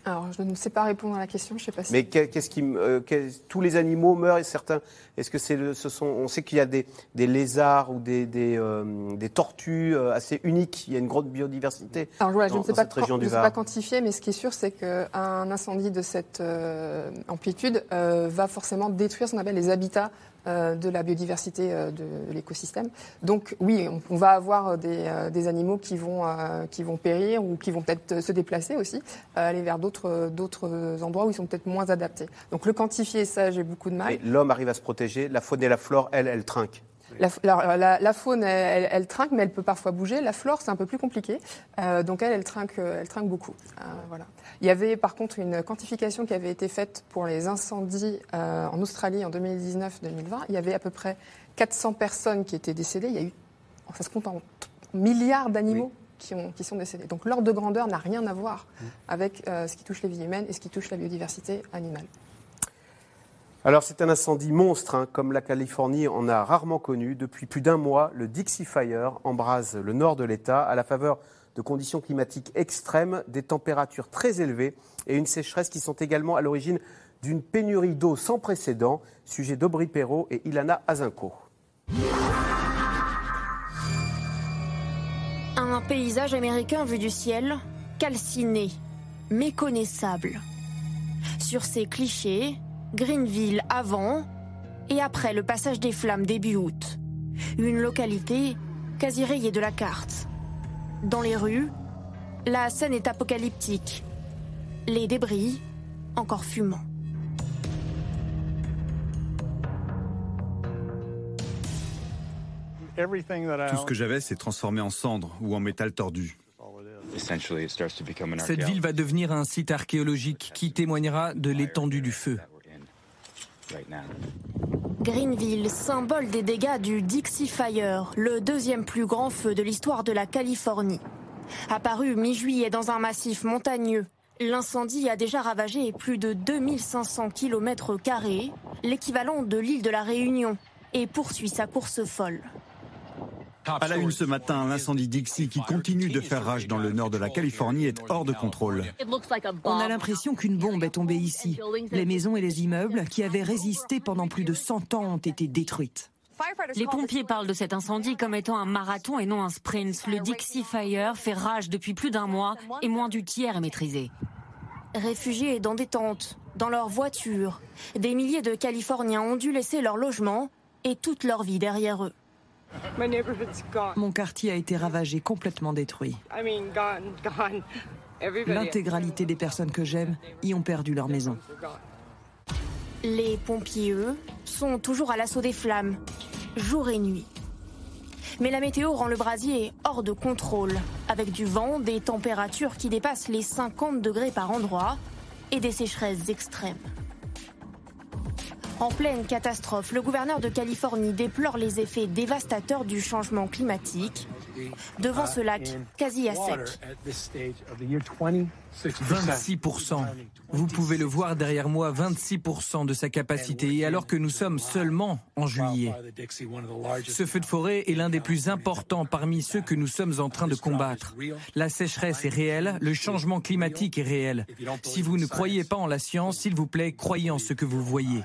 Alors, je ne sais pas répondre à la question, je sais pas si... Mais qu'est-ce qui, euh, tous les animaux meurent et certains. Est-ce que c'est, ce sont, on sait qu'il y a des, des lézards ou des, des, des, tortues assez uniques. Il y a une grande biodiversité. Alors, voilà, je ne sais, pas, je ne sais pas quantifier, mais ce qui est sûr, c'est qu'un incendie de cette amplitude va forcément détruire ce qu'on appelle les habitats euh, de la biodiversité euh, de l'écosystème. Donc oui, on, va avoir des, euh, animaux qui vont, qui vont périr ou qui vont peut-être se déplacer aussi, aller vers d'autres endroits où ils sont peut-être moins adaptés. Donc le quantifier, ça, j'ai beaucoup de mal. L'homme arrive à se protéger, la faune et la flore, elle, elle trinque. La, faune, elle, trinque, mais elle peut parfois bouger. La flore, c'est un peu plus compliqué. Euh, donc elle, elle trinque, elle trinque beaucoup. Euh, voilà. Il y avait par contre une quantification qui avait été faite pour les incendies euh, en Australie en 2019-2020. Il y avait à peu près 400 personnes qui étaient décédées. Il y a eu, ça se compte en milliards d'animaux. Qui, ont, qui, sont décédés. Donc l'ordre de grandeur n'a rien à voir mmh. avec ce qui touche les vies humaines et ce qui touche la biodiversité animale. Alors c'est un incendie monstre, hein, comme la Californie en a rarement connu. Depuis plus d'un mois, le Dixie Fire embrase le nord de l'État à la faveur de conditions climatiques extrêmes, des températures très élevées et une sécheresse qui sont également à l'origine d'une pénurie d'eau sans précédent. Sujet d'Aubry Perrault et Ilana Azinko. Un paysage américain vu du ciel, calciné, méconnaissable. Sur ces clichés, Greenville avant et après le passage des flammes début août. Une localité quasi rayée de la carte. Dans les rues, la scène est apocalyptique. Les débris encore fumants. Tout ce que j'avais s'est transformé en cendres ou en métal tordu. Cette ville va devenir un site archéologique qui témoignera de l'étendue du feu. Greenville, symbole des dégâts du Dixie Fire, le deuxième plus grand feu de l'histoire de la Californie. Apparu mi-juillet dans un massif montagneux, l'incendie a déjà ravagé plus de 2500 km, l'équivalent de l'île de la Réunion, et poursuit sa course folle. À la une ce matin, l'incendie Dixie qui continue de faire rage dans le nord de la Californie est hors de contrôle. On a l'impression qu'une bombe est tombée ici. Les maisons et les immeubles qui avaient résisté pendant plus de 100 ans ont été détruites. Les pompiers parlent de cet incendie comme étant un marathon et non un sprint. Le Dixie Fire fait rage depuis plus d'un mois et moins du tiers est maîtrisé. Réfugiés dans des tentes, dans leurs voitures, des milliers de Californiens ont dû laisser leur logement et toute leur vie derrière eux. Mon quartier a été ravagé, complètement détruit. L'intégralité des personnes que j'aime y ont perdu leur maison. Les pompiers, eux, sont toujours à l'assaut des flammes, jour et nuit. Mais la météo rend le brasier hors de contrôle, avec du vent, des températures qui dépassent les 50 degrés par endroit et des sécheresses extrêmes. En pleine catastrophe, le gouverneur de Californie déplore les effets dévastateurs du changement climatique. Devant ce lac quasi à sec. 26%. Vous pouvez le voir derrière moi, 26% de sa capacité, et alors que nous sommes seulement en juillet. Ce feu de forêt est l'un des plus importants parmi ceux que nous sommes en train de combattre. La sécheresse est réelle, le changement climatique est réel. Si vous ne croyez pas en la science, s'il vous plaît, croyez en ce que vous voyez.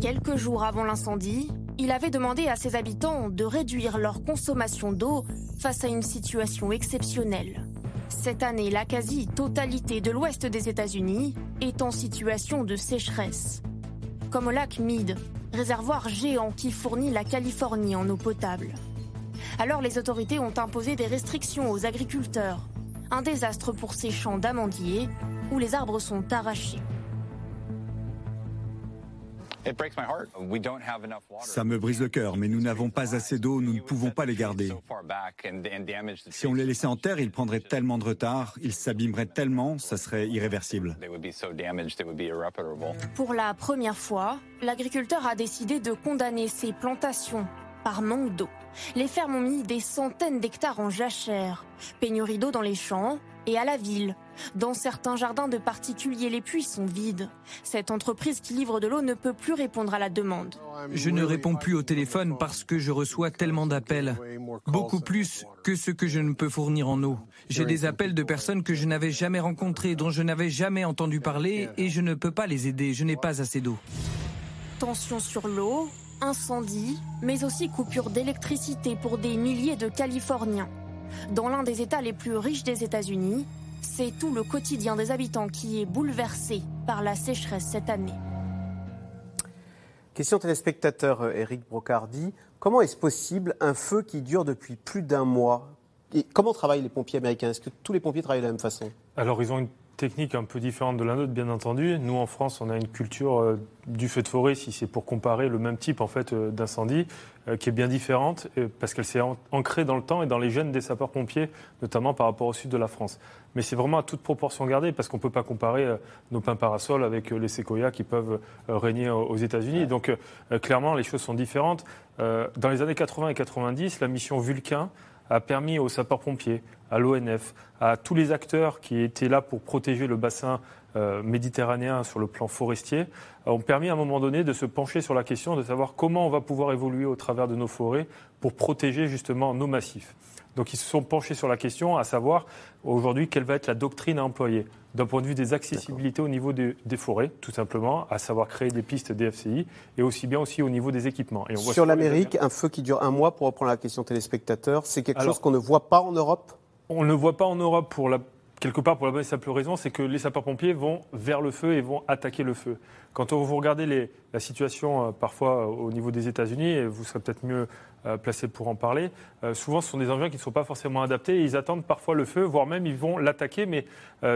Quelques jours avant l'incendie, il avait demandé à ses habitants de réduire leur consommation d'eau face à une situation exceptionnelle. Cette année, la quasi-totalité de l'ouest des États-Unis est en situation de sécheresse. Comme au lac Mead, réservoir géant qui fournit la Californie en eau potable. Alors les autorités ont imposé des restrictions aux agriculteurs. Un désastre pour ces champs d'amandiers où les arbres sont arrachés. Ça me brise le cœur, mais nous n'avons pas assez d'eau, nous ne pouvons pas les garder. Si on les laissait en terre, ils prendraient tellement de retard, ils s'abîmeraient tellement, ça serait irréversible. Pour la première fois, l'agriculteur a décidé de condamner ses plantations par manque d'eau. Les fermes ont mis des centaines d'hectares en jachère, pénurie d'eau dans les champs et à la ville. Dans certains jardins de particuliers, les puits sont vides. Cette entreprise qui livre de l'eau ne peut plus répondre à la demande. Je ne réponds plus au téléphone parce que je reçois tellement d'appels. Beaucoup plus que ce que je ne peux fournir en eau. J'ai des appels de personnes que je n'avais jamais rencontrées, dont je n'avais jamais entendu parler et je ne peux pas les aider. Je n'ai pas assez d'eau. Tension sur l'eau, incendie, mais aussi coupure d'électricité pour des milliers de Californiens. Dans l'un des États les plus riches des États-Unis, c'est tout le quotidien des habitants qui est bouleversé par la sécheresse cette année. Question téléspectateur Eric euh, Brocardi. Comment est-ce possible un feu qui dure depuis plus d'un mois? Et Comment travaillent les pompiers américains? Est-ce que tous les pompiers travaillent de la même façon? Alors, ils ont une technique un peu différente de la nôtre, bien entendu. Nous, en France, on a une culture euh, du feu de forêt, si c'est pour comparer le même type en fait euh, d'incendie, euh, qui est bien différente parce qu'elle s'est ancrée dans le temps et dans les gènes des sapeurs-pompiers, notamment par rapport au sud de la France. Mais c'est vraiment à toute proportion gardée parce qu'on ne peut pas comparer nos pins parasols avec les séquoias qui peuvent régner aux États-Unis. Donc, clairement, les choses sont différentes. Dans les années 80 et 90, la mission Vulcain a permis aux sapeurs-pompiers, à l'ONF, à tous les acteurs qui étaient là pour protéger le bassin euh, méditerranéen sur le plan forestier, ont permis à un moment donné de se pencher sur la question de savoir comment on va pouvoir évoluer au travers de nos forêts pour protéger justement nos massifs. Donc ils se sont penchés sur la question, à savoir aujourd'hui quelle va être la doctrine à employer d'un point de vue des accessibilités au niveau des, forêts, tout simplement, à savoir créer des pistes DFCI, et aussi bien aussi au niveau des équipements. Et sur l'Amérique, un feu qui dure un mois, pour reprendre la question téléspectateur, c'est quelque chose qu'on ne voit pas en Europe? On ne voit pas en Europe pour la quelque part, pour la bonne et simple raison, c'est que les sapeurs-pompiers vont vers le feu et vont attaquer le feu. Quand vous regardez la situation euh, parfois euh, au niveau des États-Unis, vous serez peut-être mieux euh, placé pour en parler, souvent ce sont des engins qui ne sont pas forcément adaptés et ils attendent parfois le feu, voire même ils vont l'attaquer, mais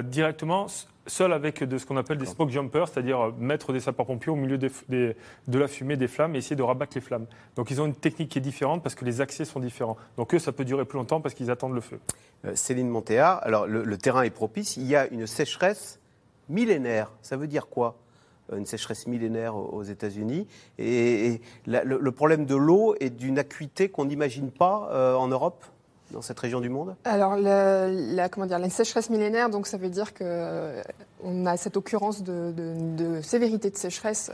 directement seul avec de ce qu'on appelle des smoke jumpers, c'est-à-dire mettre des sapeurs-pompiers au milieu de la fumée des flammes et essayer de rabattre les flammes. Donc ils ont une technique qui est différente parce que les accès sont différents. Donc eux, ça peut durer plus longtemps parce qu'ils attendent le feu. Euh, Céline Montéa, alors le, terrain est propice, il y a une sécheresse millénaire. Ça veut dire quoi? euh, une sécheresse millénaire aux États-Unis. Et, le, problème de l'eau est d'une acuité qu'on n'imagine pas euh, en Europe dans cette région du monde? Alors, la, comment la sécheresse millénaire, donc ça veut dire qu'on a cette occurrence de, sévérité de sécheresse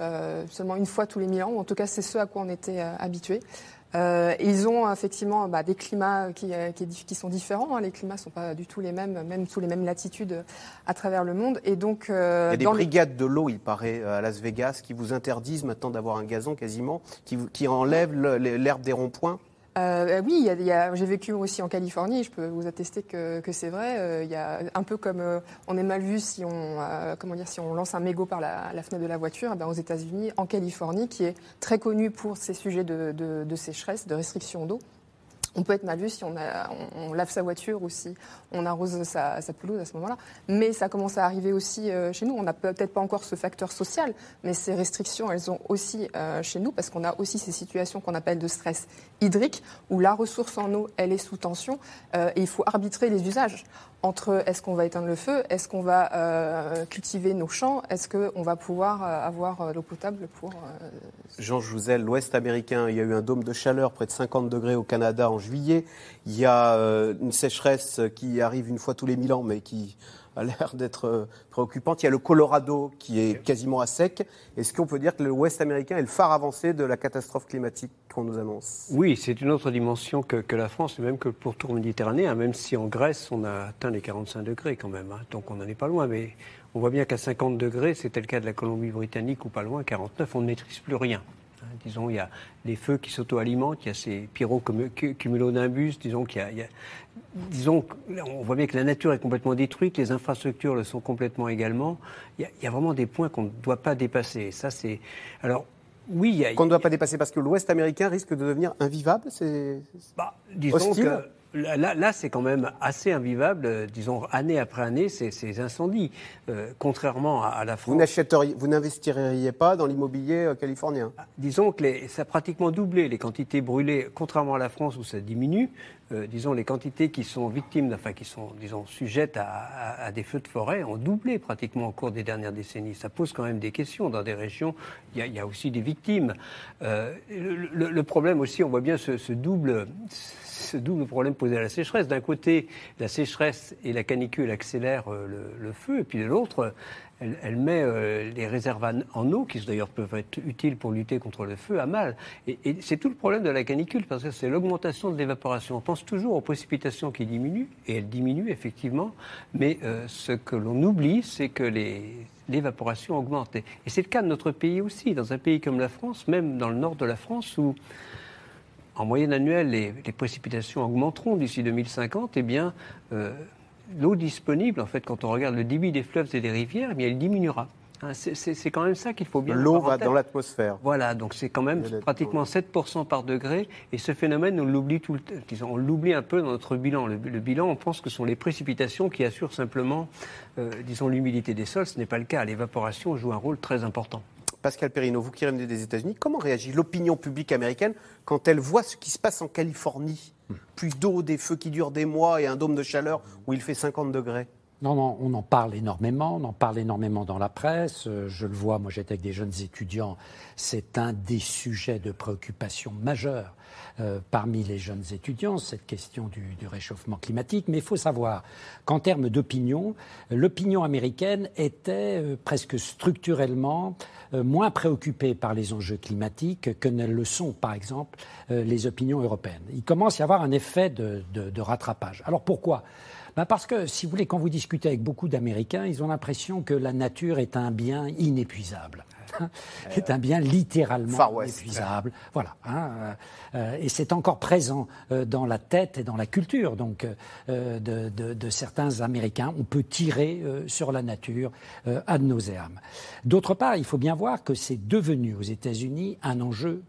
seulement une fois tous les mille ans. En tout cas, c'est ce à quoi on était habitué. Euh, ils ont effectivement bah, des climats qui, euh, qui, sont différents. Hein. Les climats ne sont pas du tout les mêmes, même sous les mêmes latitudes à travers le monde. Et donc, euh, il y a des brigades de l'eau, il paraît, à Las Vegas, qui vous interdisent maintenant d'avoir un gazon quasiment, qui, qui enlèvent l'herbe des ronds-points. Euh, oui, j'ai vécu aussi en Californie, je peux vous attester que, c'est vrai. Euh, y a un peu comme euh, on est mal vu si on, comment dire, si on lance un mégot par la, fenêtre de la voiture, eh ben, aux États-Unis, en Californie, qui est très connue pour ces sujets de, sécheresse, de restriction d'eau. On peut être mal vu si on, lave sa voiture ou si on arrose sa, pelouse à ce moment-là. Mais ça commence à arriver aussi euh, chez nous. On n'a peut-être pas encore ce facteur social, mais ces restrictions, elles ont aussi euh, chez nous parce qu'on a aussi ces situations qu'on appelle de stress hydrique, où la ressource en eau, elle est sous tension euh, et il faut arbitrer les usages entre est-ce qu'on va éteindre le feu, est-ce qu'on va cultiver nos champs, est-ce qu'on va pouvoir avoir l'eau potable pour... Jean Jouzel, l'Ouest américain, il y a eu un dôme de chaleur près de 50 degrés au Canada en juillet. Il y a une sécheresse qui arrive une fois tous les mille ans, mais qui a l'air d'être euh, préoccupante. Il y a le Colorado qui est quasiment à sec. Est-ce qu'on peut dire que l'Ouest américain est le phare avancé de la catastrophe climatique qu'on nous annonce? Oui, c'est une autre dimension que, la France, et même que pour tour méditerranéen, même si en Grèce, on a atteint les 45 degrés quand même. Hein. donc on n'en est pas loin, mais on voit bien qu'à 50 degrés, c'était le cas de la Colombie-Britannique ou pas loin, 49, on ne maîtrise plus rien. Disons, il y a des feux qui s'auto-alimentent, il y a ces pyrocumulonimbus, disons qu'il y, a, disons, on voit bien que la nature est complètement détruite, les infrastructures le sont complètement également. Il y a, vraiment des points qu'on ne doit pas dépasser. Ça, c'est alors. Oui, qu'on ne doit pas dépasser parce que l'Ouest américain risque de devenir invivable. C'est bah, disons que Là, c'est quand même assez invivable, euh, disons, année après année, ces, incendies. Euh, contrairement à, la France. Vous n'investiriez pas dans l'immobilier euh, californien? Ah, Disons que ça a pratiquement doublé les quantités brûlées, contrairement à la France où ça diminue. disons, les quantités qui sont victimes, enfin, qui sont, disons, sujettes à, des feux de forêt ont doublé pratiquement au cours des dernières décennies. Ça pose quand même des questions. Dans des régions, il y a, aussi des victimes. le, problème aussi, on voit bien ce, ce double ce double problème posé à la sécheresse. D'un côté, la sécheresse et la canicule accélèrent euh, le, feu, et puis de l'autre, elle, met euh, les réserves en eau, qui d'ailleurs peuvent être utiles pour lutter contre le feu, à mal. Et, c'est tout le problème de la canicule, parce que c'est l'augmentation de l'évaporation. On pense toujours aux précipitations qui diminuent, et elles diminuent effectivement, mais euh, ce que l'on oublie, c'est que l'évaporation augmente. Et c'est le cas de notre pays aussi, dans un pays comme la France, même dans le nord de la France, où en moyenne annuelle, les, précipitations augmenteront d'ici 2050, eh bien, euh, l'eau disponible, en fait, quand on regarde le débit des fleuves et des rivières, eh bien, elle diminuera. Hein, c'est quand même ça qu'il faut bien. L'eau va dans l'atmosphère. Voilà, donc c'est quand même pratiquement 7% par degré. Et ce phénomène, on l'oublie tout on l'oublie un peu dans notre bilan. Le, bilan, on pense que ce sont les précipitations qui assurent simplement, euh, disons, l'humidité des sols. Ce n'est pas le cas. L'évaporation joue un rôle très important. Pascal Perrino, vous qui revenez des États-Unis, comment réagit l'opinion publique américaine quand elle voit ce qui se passe en Californie Plus d'eau, des feux qui durent des mois et un dôme de chaleur où il fait 50 degrés non, non, on en parle énormément, on en parle énormément dans la presse. Euh, je le vois, moi j'étais avec des jeunes étudiants, c'est un des sujets de préoccupation majeurs euh, parmi les jeunes étudiants, cette question du, réchauffement climatique. Mais il faut savoir qu'en termes d'opinion, l'opinion américaine était euh, presque structurellement euh, moins préoccupée par les enjeux climatiques que ne le sont, par exemple, les opinions européennes. Il commence à y avoir un effet de, de rattrapage. Alors pourquoi? Ben Parce que, si vous voulez, quand vous discutez avec beaucoup d'Américains, ils ont l'impression que la nature est un bien inépuisable. est un bien littéralement inépuisable. Voilà. Hein, euh, euh, et c'est encore présent euh, dans la tête et dans la culture donc, de, de, certains Américains. On peut tirer sur la nature ad nauseam. D'autre part, il faut bien voir que c'est devenu aux États-Unis un enjeu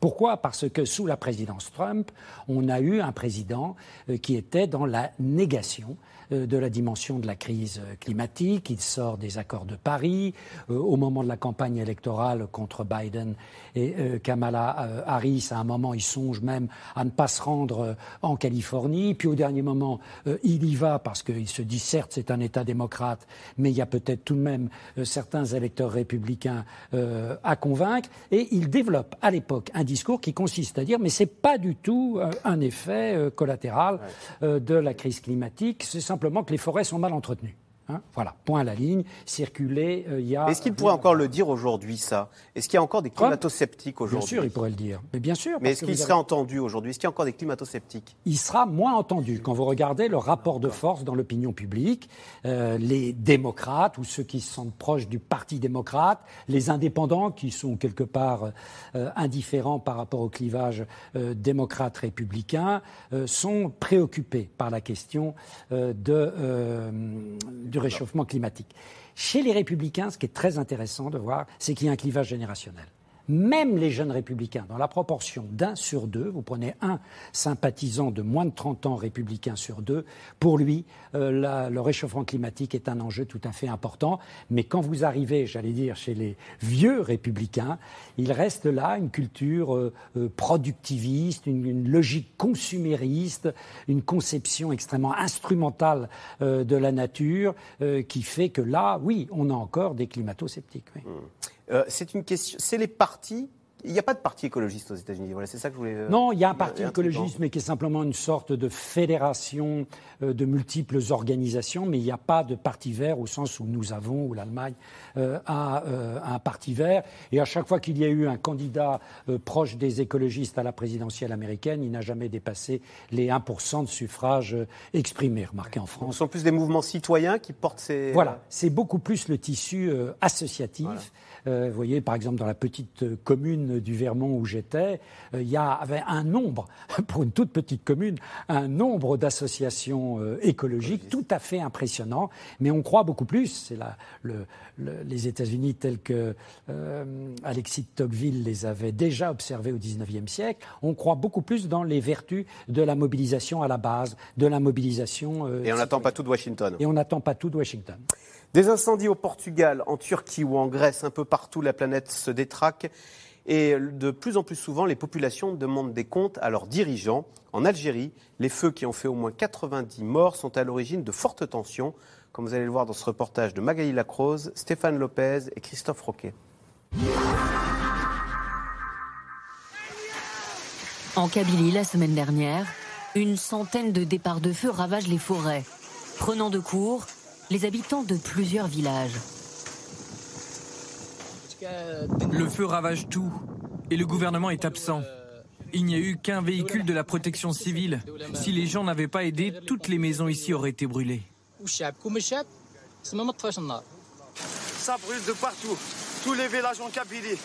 Pourquoi? Parce que sous la présidence Trump, on a eu un président euh, qui était dans la négation de la dimension de la crise climatique. Il sort des accords de Paris. Euh, au moment de la campagne électorale contre Biden et euh, Kamala Harris, à un moment, il songe même à ne pas se rendre en Californie. Puis au dernier moment, il y va parce qu'il se dit, certes, c'est un État démocrate, mais il y a peut-être tout de même certains électeurs républicains à convaincre. Et il développe à l'époque un discours qui consiste à dire, mais c'est pas du tout un effet collatéral de la crise climatique. C'est simplement que les forêts sont mal entretenues. Hein, voilà, point à la ligne, circuler, euh, il y a... Est-ce qu'il pourrait encore le dire aujourd'hui, ça? Est-ce qu'il y a encore des climato-sceptiques aujourd'hui? Bien sûr, il pourrait le dire. Mais bien sûr. Mais est-ce qu'il serait entendu aujourd'hui? Est-ce qu'il y a encore des climato-sceptiques? Il sera moins entendu. Quand vous regardez le rapport de force dans l'opinion publique, euh, les démocrates ou ceux qui se sentent proches du Parti démocrate, les indépendants qui sont quelque part euh, indifférents par rapport au clivage démocrate-républicain, sont préoccupés par la question de du réchauffement climatique. Chez les républicains, ce qui est très intéressant de voir, c'est qu'il y a un clivage générationnel. Même les jeunes républicains, dans la proportion d'un sur deux, vous prenez un sympathisant de moins de 30 ans républicain sur deux, pour lui, euh, le réchauffement climatique est un enjeu tout à fait important. Mais quand vous arrivez, j'allais dire, chez les vieux républicains, il reste là une culture euh, euh, productiviste, une, logique consumériste, une conception extrêmement instrumentale de la nature qui fait que là, oui, on a encore des climato-sceptiques. Mmh. C'est une question. C'est les partis il n'y a pas de parti écologiste aux États-Unis. Voilà, c'est ça que je voulais. Euh, non, il y a un parti écologiste, mais qui est simplement une sorte de fédération euh, de multiples organisations, mais il n'y a pas de parti vert au sens où nous avons, où l'Allemagne euh, a un parti vert. Et à chaque fois qu'il y a eu un candidat proche des écologistes à la présidentielle américaine, il n'a jamais dépassé les 1% de suffrages exprimés, remarquez en France. Ce sont plus des mouvements citoyens qui portent ces. Voilà, c'est beaucoup plus le tissu associatif. Vous voyez, par exemple, dans la petite commune du Vermont où j'étais, euh, il y avait un nombre, pour une toute petite commune, un nombre d'associations euh, écologiques tout à fait impressionnant. Mais on croit beaucoup plus, c'est le, les États-Unis tels que euh, Alexis de Tocqueville les avait déjà observés au XIXe siècle, on croit beaucoup plus dans les vertus de la mobilisation à la base, de la mobilisation. Et on n'attend pas tout de Washington. Et on n'attend pas tout de Washington. Des incendies au Portugal, en Turquie ou en Grèce, un peu partout, la planète se détraque. Et de plus en plus souvent, les populations demandent des comptes à leurs dirigeants. En Algérie, les feux qui ont fait au moins 90 morts sont à l'origine de fortes tensions, comme vous allez le voir dans ce reportage de Magali Lacrose, Stéphane Lopez et Christophe Roquet. En Kabylie, la semaine dernière, une centaine de départs de feu ravagent les forêts, prenant de court les habitants de plusieurs villages. Le feu ravage tout et le gouvernement est absent. Il n'y a eu qu'un véhicule de la protection civile. Si les gens n'avaient pas aidé, toutes les maisons ici auraient été brûlées. Ça brûle de partout. Tous les villages en Kabylie.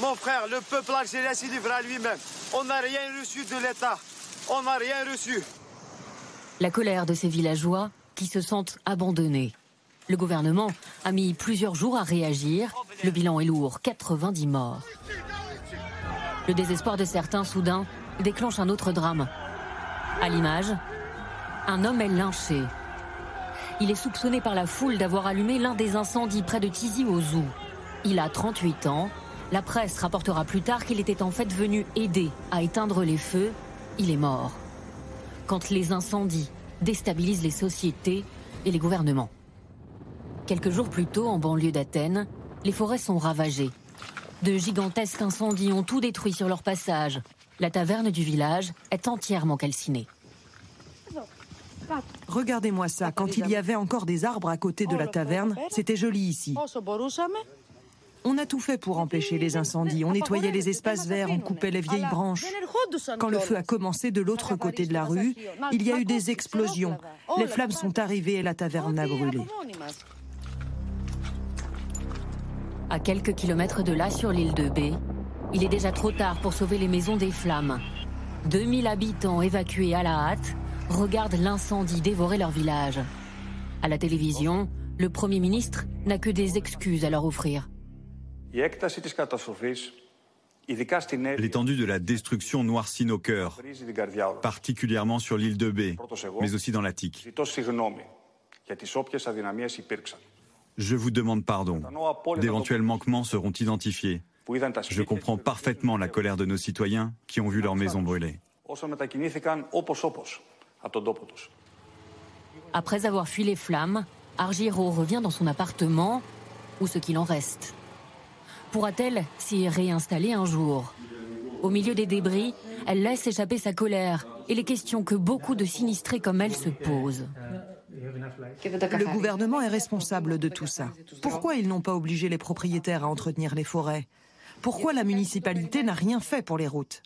Mon frère, le peuple algérien s'est livré à lui-même. On n'a rien reçu de l'État. On n'a rien reçu. La colère de ces villageois qui se sentent abandonnés. Le gouvernement a mis plusieurs jours à réagir. Le bilan est lourd, 90 morts. Le désespoir de certains, soudain, déclenche un autre drame. À l'image, un homme est lynché. Il est soupçonné par la foule d'avoir allumé l'un des incendies près de Tizi Ouzou. Il a 38 ans. La presse rapportera plus tard qu'il était en fait venu aider à éteindre les feux. Il est mort. Quand les incendies déstabilisent les sociétés et les gouvernements. Quelques jours plus tôt, en banlieue d'Athènes, les forêts sont ravagées. De gigantesques incendies ont tout détruit sur leur passage. La taverne du village est entièrement calcinée. Regardez-moi ça, quand il y avait encore des arbres à côté de la taverne, c'était joli ici. On a tout fait pour empêcher les incendies. On nettoyait les espaces verts, on coupait les vieilles branches. Quand le feu a commencé de l'autre côté de la rue, il y a eu des explosions. Les flammes sont arrivées et la taverne a brûlé. À quelques kilomètres de là, sur l'île de B, il est déjà trop tard pour sauver les maisons des flammes. 2000 habitants évacués à la hâte regardent l'incendie dévorer leur village. À la télévision, le Premier ministre n'a que des excuses à leur offrir. L'étendue de la destruction noircit nos cœurs, particulièrement sur l'île de B, mais aussi dans l'Attique. Je vous demande pardon. D'éventuels manquements seront identifiés. Je comprends parfaitement la colère de nos citoyens qui ont vu leur maison brûler. Après avoir fui les flammes, Argiro revient dans son appartement, ou ce qu'il en reste. Pourra-t-elle s'y réinstaller un jour Au milieu des débris, elle laisse échapper sa colère et les questions que beaucoup de sinistrés comme elle se posent. Le gouvernement est responsable de tout ça. Pourquoi ils n'ont pas obligé les propriétaires à entretenir les forêts Pourquoi la municipalité n'a rien fait pour les routes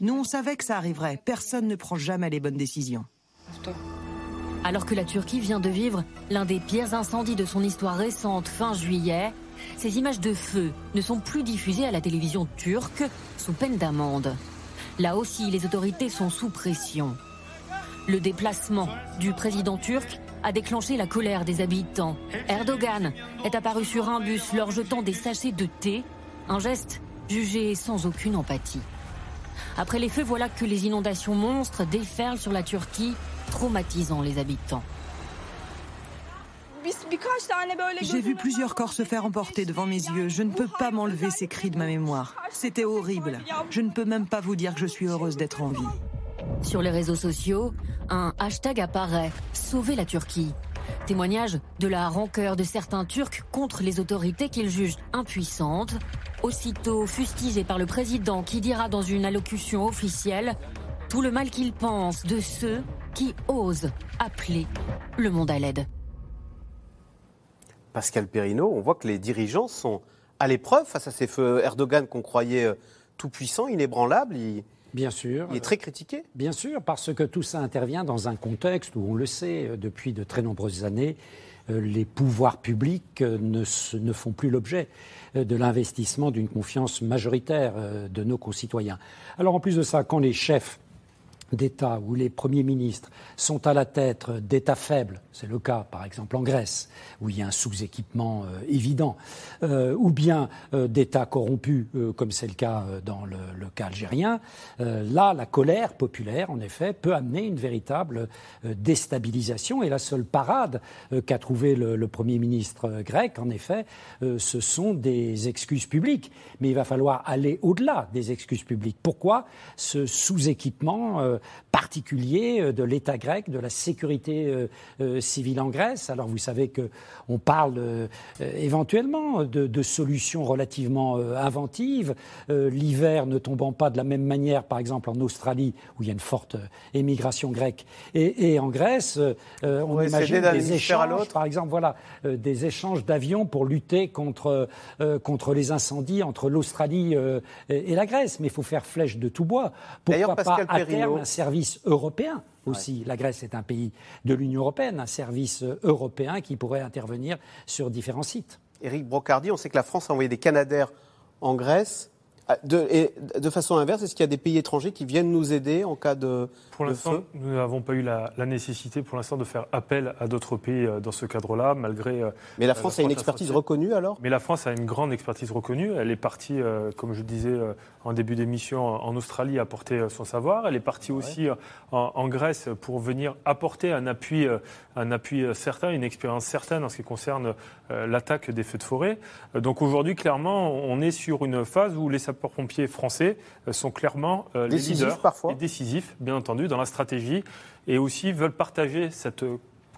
Nous, on savait que ça arriverait. Personne ne prend jamais les bonnes décisions. Alors que la Turquie vient de vivre l'un des pires incendies de son histoire récente fin juillet, ces images de feu ne sont plus diffusées à la télévision turque sous peine d'amende. Là aussi, les autorités sont sous pression. Le déplacement du président turc a déclenché la colère des habitants. Erdogan est apparu sur un bus leur jetant des sachets de thé, un geste jugés sans aucune empathie. Après les feux, voilà que les inondations monstres déferlent sur la Turquie, traumatisant les habitants. J'ai vu plusieurs corps se faire emporter devant mes yeux. Je ne peux pas m'enlever ces cris de ma mémoire. C'était horrible. Je ne peux même pas vous dire que je suis heureuse d'être en vie. Sur les réseaux sociaux, un hashtag apparaît Sauver la Turquie. Témoignage de la rancœur de certains Turcs contre les autorités qu'ils jugent impuissantes. Aussitôt fustigé par le président qui dira dans une allocution officielle tout le mal qu'il pense de ceux qui osent appeler le monde à l'aide. Pascal Perrineau, on voit que les dirigeants sont à l'épreuve face à ces feux Erdogan qu'on croyait euh, tout puissant, inébranlable. Il, Bien sûr. Il est très critiqué. Bien sûr, parce que tout ça intervient dans un contexte où on le sait euh, depuis de très nombreuses années, euh, les pouvoirs publics ne, ne font plus l'objet de l'investissement d'une confiance majoritaire de nos concitoyens. Alors en plus de ça, quand les chefs d'État où les premiers ministres sont à la tête d'États faibles, c'est le cas par exemple en Grèce, où il y a un sous-équipement euh, évident, euh, ou bien euh, d'États corrompus, comme c'est le cas dans le, cas algérien, là, la colère populaire, en effet, peut amener une véritable déstabilisation. Et la seule parade qu'a trouvé le, le, Premier ministre grec, en effet, ce sont des excuses publiques. Mais il va falloir aller au-delà des excuses publiques. Pourquoi ce sous-équipement particulier de l'État grec, de la sécurité civile en Grèce Alors vous savez que on parle euh, éventuellement de, solutions relativement euh, inventives. Euh, l'hiver ne tombant pas de la même manière, par exemple en Australie, où il y a une forte émigration grecque, et, en Grèce, on imagine des échanges, par exemple, voilà, des échanges d'avions pour lutter contre, contre les incendies entre l'Australie et la Grèce. Mais il faut faire flèche de tout bois. Pourquoi pas à terme un service européen aussi. La Grèce est un pays de l'Union européenne, un service européen qui pourrait intervenir sur différents sites. Éric Brocardi, on sait que la France a envoyé des Canadaires en Grèce. Ah, de, et de façon inverse, est-ce qu'il y a des pays étrangers qui viennent nous aider en cas de, pour l'instant, nous n'avons pas eu la, nécessité pour l'instant de faire appel à d'autres pays euh, dans ce cadre-là, malgré. Euh, Mais la France a une expertise reconnue alors? Mais la France a une grande expertise reconnue. Elle est partie, euh, comme je disais en début d'émission, en Australie apporter son savoir. Elle est partie aussi en, Grèce pour venir apporter un appui, un appui certain, une expérience certaine en ce qui concerne l'attaque des feux de forêt. Donc aujourd'hui, clairement, on est sur une phase où les sapeurs-pompiers français sont clairement les leaders parfois. et décisifs, bien entendu dans la stratégie, et aussi veulent partager cette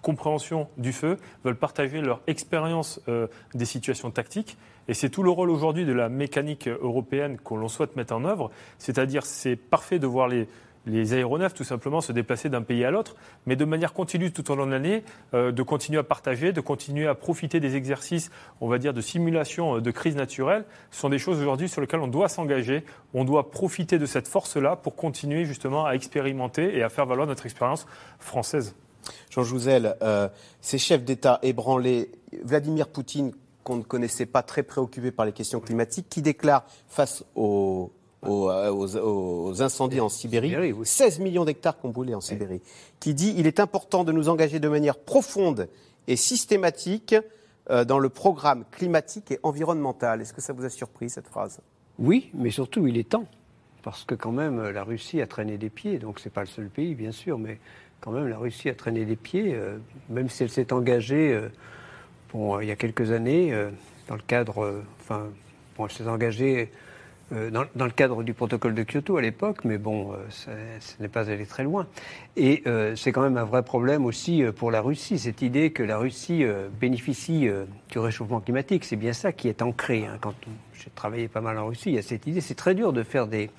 compréhension du feu, veulent partager leur expérience euh, des situations tactiques. Et c'est tout le rôle aujourd'hui de la mécanique européenne qu'on l'on souhaite mettre en œuvre. C'est-à-dire, c'est parfait de voir les, les aéronefs tout simplement se déplacer d'un pays à l'autre, mais de manière continue tout au long de l'année, euh, de continuer à partager, de continuer à profiter des exercices, on va dire, de simulation euh, de crise naturelle, ce sont des choses aujourd'hui sur lesquelles on doit s'engager, on doit profiter de cette force-là pour continuer justement à expérimenter et à faire valoir notre expérience française. Jean Jouzel, euh, ces chefs d'État ébranlés, Vladimir Poutine, qu'on ne connaissait pas très préoccupé par les questions climatiques, qui déclare face aux euh, aux, incendies en Sibérie, 16 millions d'hectares qui ont brûlé en Sibérie, qui dit il est important de nous engager de manière profonde et systématique euh, dans le programme climatique et environnemental. Est-ce que ça vous a surpris cette phrase? Oui, mais surtout il est temps, parce que quand même la Russie a traîné des pieds, donc c'est pas le seul pays bien sûr, mais quand même la Russie a traîné des pieds, euh, même si elle s'est engagée, bon, il y a quelques années, dans le cadre, enfin, bon, elle s'est engagée euh, dans, le cadre du protocole de Kyoto à l'époque, mais bon, euh, ce n'est pas allé très loin. Et euh, c'est quand même un vrai problème aussi pour la Russie, cette idée que la Russie bénéficie du réchauffement climatique. C'est bien ça qui est ancré. Hein. Quand j'ai travaillé pas mal en Russie, il y a cette idée. C'est très dur de faire des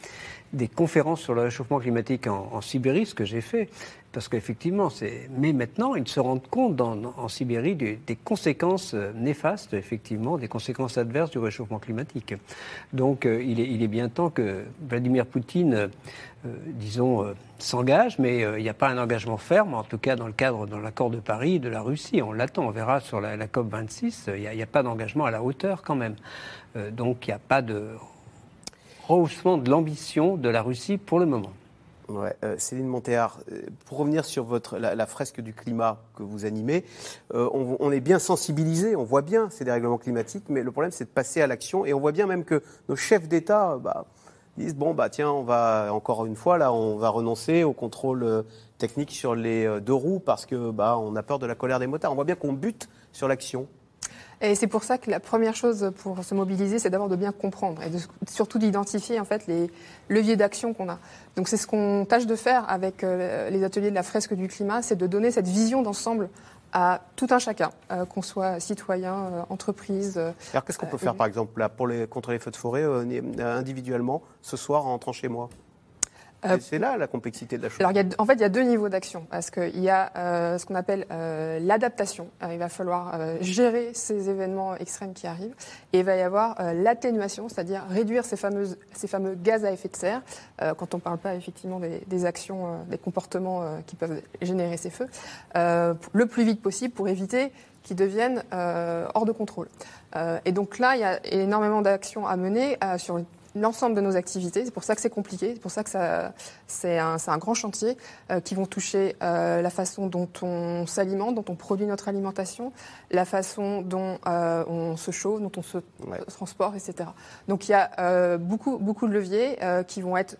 conférences sur le réchauffement climatique en, Sibérie, ce que j'ai fait, parce qu'effectivement, c'est. Mais maintenant, ils se rendent compte en Sibérie des, conséquences euh, néfastes, effectivement, des conséquences adverses du réchauffement climatique. Donc, euh, il, est, bien temps que Vladimir Poutine, euh, disons, s'engage, mais il n'y a pas un engagement ferme, en tout cas dans le cadre de l'accord de Paris de la Russie. On l'attend, on verra sur la, COP 26. Il n'y a, a, pas d'engagement à la hauteur quand même. donc, il n'y a pas de rehaussement de l'ambition de la Russie pour le moment. Ouais, euh, Céline Montéard, euh, pour revenir sur votre, la, fresque du climat que vous animez, euh, on, est bien sensibilisé, on voit bien ces dérèglements climatiques, mais le problème c'est de passer à l'action et on voit bien même que nos chefs d'État bah, disent bon bah tiens on va encore une fois là on va renoncer au contrôle technique sur les deux roues parce que bah on a peur de la colère des motards. On voit bien qu'on bute sur l'action. Et c'est pour ça que la première chose pour se mobiliser, c'est d'abord de bien comprendre et surtout d'identifier en fait les leviers d'action qu'on a. Donc c'est ce qu'on tâche de faire avec euh, les ateliers de la fresque du climat, c'est de donner cette vision d'ensemble à tout un chacun, euh, qu'on soit citoyen, euh, entreprise. Alors qu'est-ce qu'on peut faire par exemple là, pour les, contre les feux de forêt individuellement ce soir en rentrant chez moi? Euh, c'est là la complexité de la chose. Alors, en fait, il y a deux niveaux d'action. Parce qu'il y a euh, ce qu'on appelle euh, l'adaptation. il va falloir gérer ces événements extrêmes qui arrivent. Et il va y avoir l'atténuation, c'est-à-dire réduire ces, fameuses, ces fameux gaz à effet de serre, quand on ne parle pas effectivement des, actions, des comportements qui peuvent générer ces feux, le plus vite possible pour éviter qu'ils deviennent hors de contrôle. et donc là, il y a énormément d'actions à mener sur l'ensemble de nos activités. C'est pour ça que c'est compliqué, c'est pour ça que c'est un, un, grand chantier euh, qui vont toucher euh, la façon dont on s'alimente, dont on produit notre alimentation, la façon dont euh, on se chauffe, dont on se transporte, etc. Donc il y a beaucoup, beaucoup de leviers qui vont être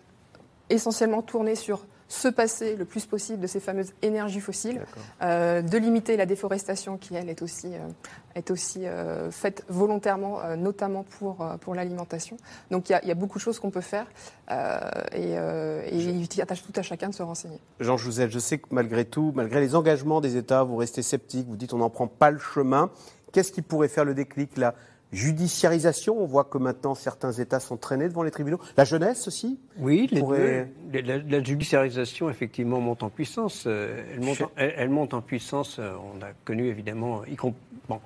essentiellement tournés sur se passer le plus possible de ces fameuses énergies fossiles, euh, de limiter la déforestation qui, elle, est aussi, euh, est aussi euh, faite volontairement, notamment pour, pour l'alimentation. Donc il y, y, a beaucoup de choses qu'on peut faire et, et il attache tout à chacun de se renseigner. Jean Jouzel, je sais que malgré tout, malgré les engagements des États, vous restez sceptique, vous dites on n'en prend pas le chemin. Qu'est-ce qui pourrait faire le déclic là? Judiciarisation. On voit que maintenant certains États sont traînés devant les tribunaux. La jeunesse aussi Oui, la, judiciarisation effectivement monte en puissance. Euh, elle monte, en, elle, monte en puissance. Euh, on a connu évidemment, bon,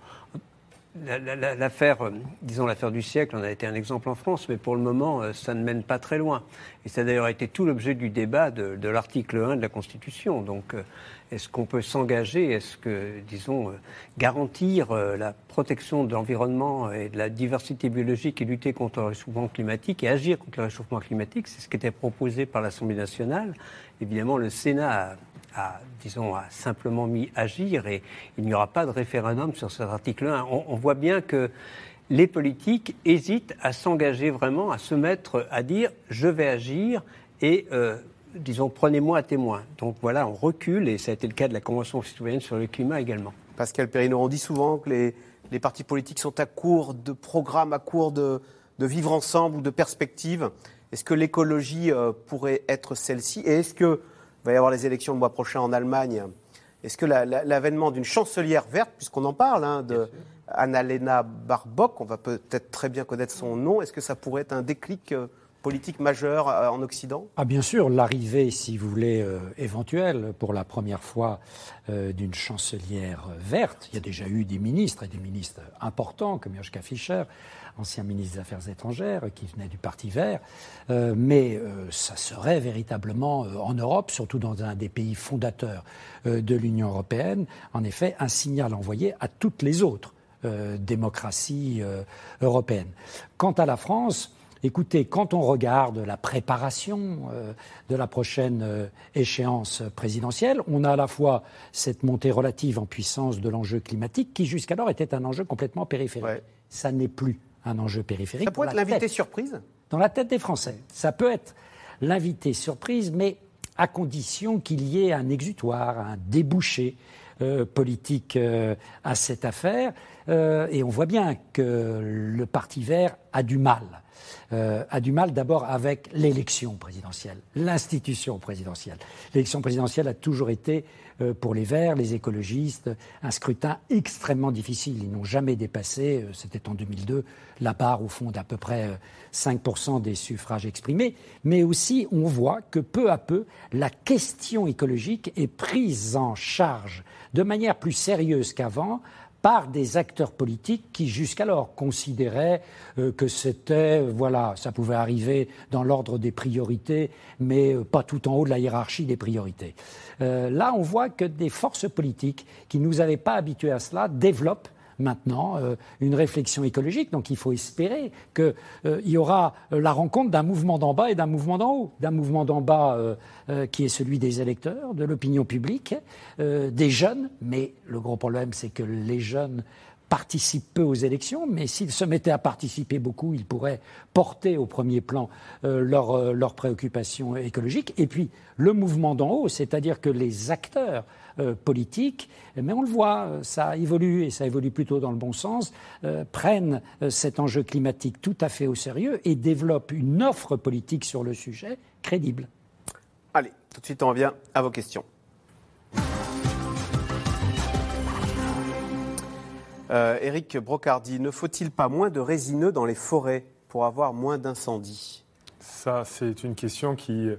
L'affaire, euh, disons l'affaire du siècle, on a été un exemple en France, mais pour le moment, ça ne mène pas très loin. Et ça a d'ailleurs été tout l'objet du débat de, de l'article 1 de la Constitution. Donc, est-ce qu'on peut s'engager Est-ce que, disons, euh, garantir euh, la protection de l'environnement et de la diversité biologique et lutter contre le réchauffement climatique et agir contre le réchauffement climatique? C'est ce qui était proposé par l'Assemblée nationale. Évidemment, le Sénat a, disons, a simplement mis agir et il n'y aura pas de référendum sur cet article 1. On, voit bien que les politiques hésitent à s'engager vraiment, à se mettre à dire je vais agir et euh, disons, prenez-moi à témoin. Donc voilà, on recule, et ça a été le cas de la Convention citoyenne sur le climat également. Pascal Perrino, on dit souvent que les, partis politiques sont à court de programmes, à court de, vivre ensemble ou de perspectives. Est-ce que l'écologie euh, pourrait être celle-ci? Et est-ce qu'il va y avoir les élections le mois prochain en Allemagne Est-ce que l'avènement d'une chancelière verte, puisqu'on en parle, hein, de Annalena Baerbock, on va peut-être très bien connaître son nom, est-ce que ça pourrait être un déclic euh, politique majeure euh, en Occident? Ah, Bien sûr, l'arrivée, si vous voulez, euh, éventuelle pour la première fois euh, d'une chancelière verte. Il y a déjà eu des ministres et des ministres importants comme Joschka Fischer, ancien ministre des Affaires étrangères qui venait du Parti vert. mais ça serait véritablement en Europe, surtout dans un des pays fondateurs de l'Union européenne, en effet, un signal envoyé à toutes les autres démocraties européennes. Quant à la France, Écoutez, quand on regarde la préparation euh, de la prochaine euh, échéance présidentielle, on a à la fois cette montée relative en puissance de l'enjeu climatique qui jusqu'alors était un enjeu complètement périphérique. Ça n'est plus un enjeu périphérique. Ça pourrait être l'invité surprise? Dans la tête des Français. Ça peut être l'invité surprise, mais à condition qu'il y ait un exutoire, un débouché euh, politique à cette affaire. et on voit bien que le Parti vert a du mal euh, a du mal d'abord avec l'élection présidentielle, l'institution présidentielle. L'élection présidentielle a toujours été, euh, pour les Verts, les écologistes, un scrutin extrêmement difficile. Ils n'ont jamais dépassé, euh, c'était en 2002, la barre au fond d'à peu près 5% des suffrages exprimés. Mais aussi, on voit que peu à peu, la question écologique est prise en charge de manière plus sérieuse qu'avant par des acteurs politiques qui jusqu'alors considéraient euh, que c'était, voilà, ça pouvait arriver dans l'ordre des priorités, mais euh, pas tout en haut de la hiérarchie des priorités. Euh, là, on voit que des forces politiques qui ne nous avaient pas habitués à cela développent maintenant euh, une réflexion écologique. Donc il faut espérer qu'il euh, y aura la rencontre d'un mouvement d'en bas et d'un mouvement d'en haut. D'un mouvement d'en bas qui est celui des électeurs, de l'opinion publique, des jeunes. Mais le gros problème, c'est que les jeunes participent peu aux élections, mais s'ils se mettaient à participer beaucoup, ils pourraient porter au premier plan leurs leur préoccupations écologiques. Et puis le mouvement d'en haut, c'est-à-dire que les acteurs euh, politiques, mais on le voit, euh, ça évolue et ça évolue plutôt dans le bon sens, euh, prennent cet enjeu climatique tout à fait au sérieux et développent une offre politique sur le sujet crédible. Allez, tout de suite on revient à vos questions. Eric Brocardi, ne faut-il pas moins de résineux dans les forêts pour avoir moins d'incendies? Ça, c'est une question qui,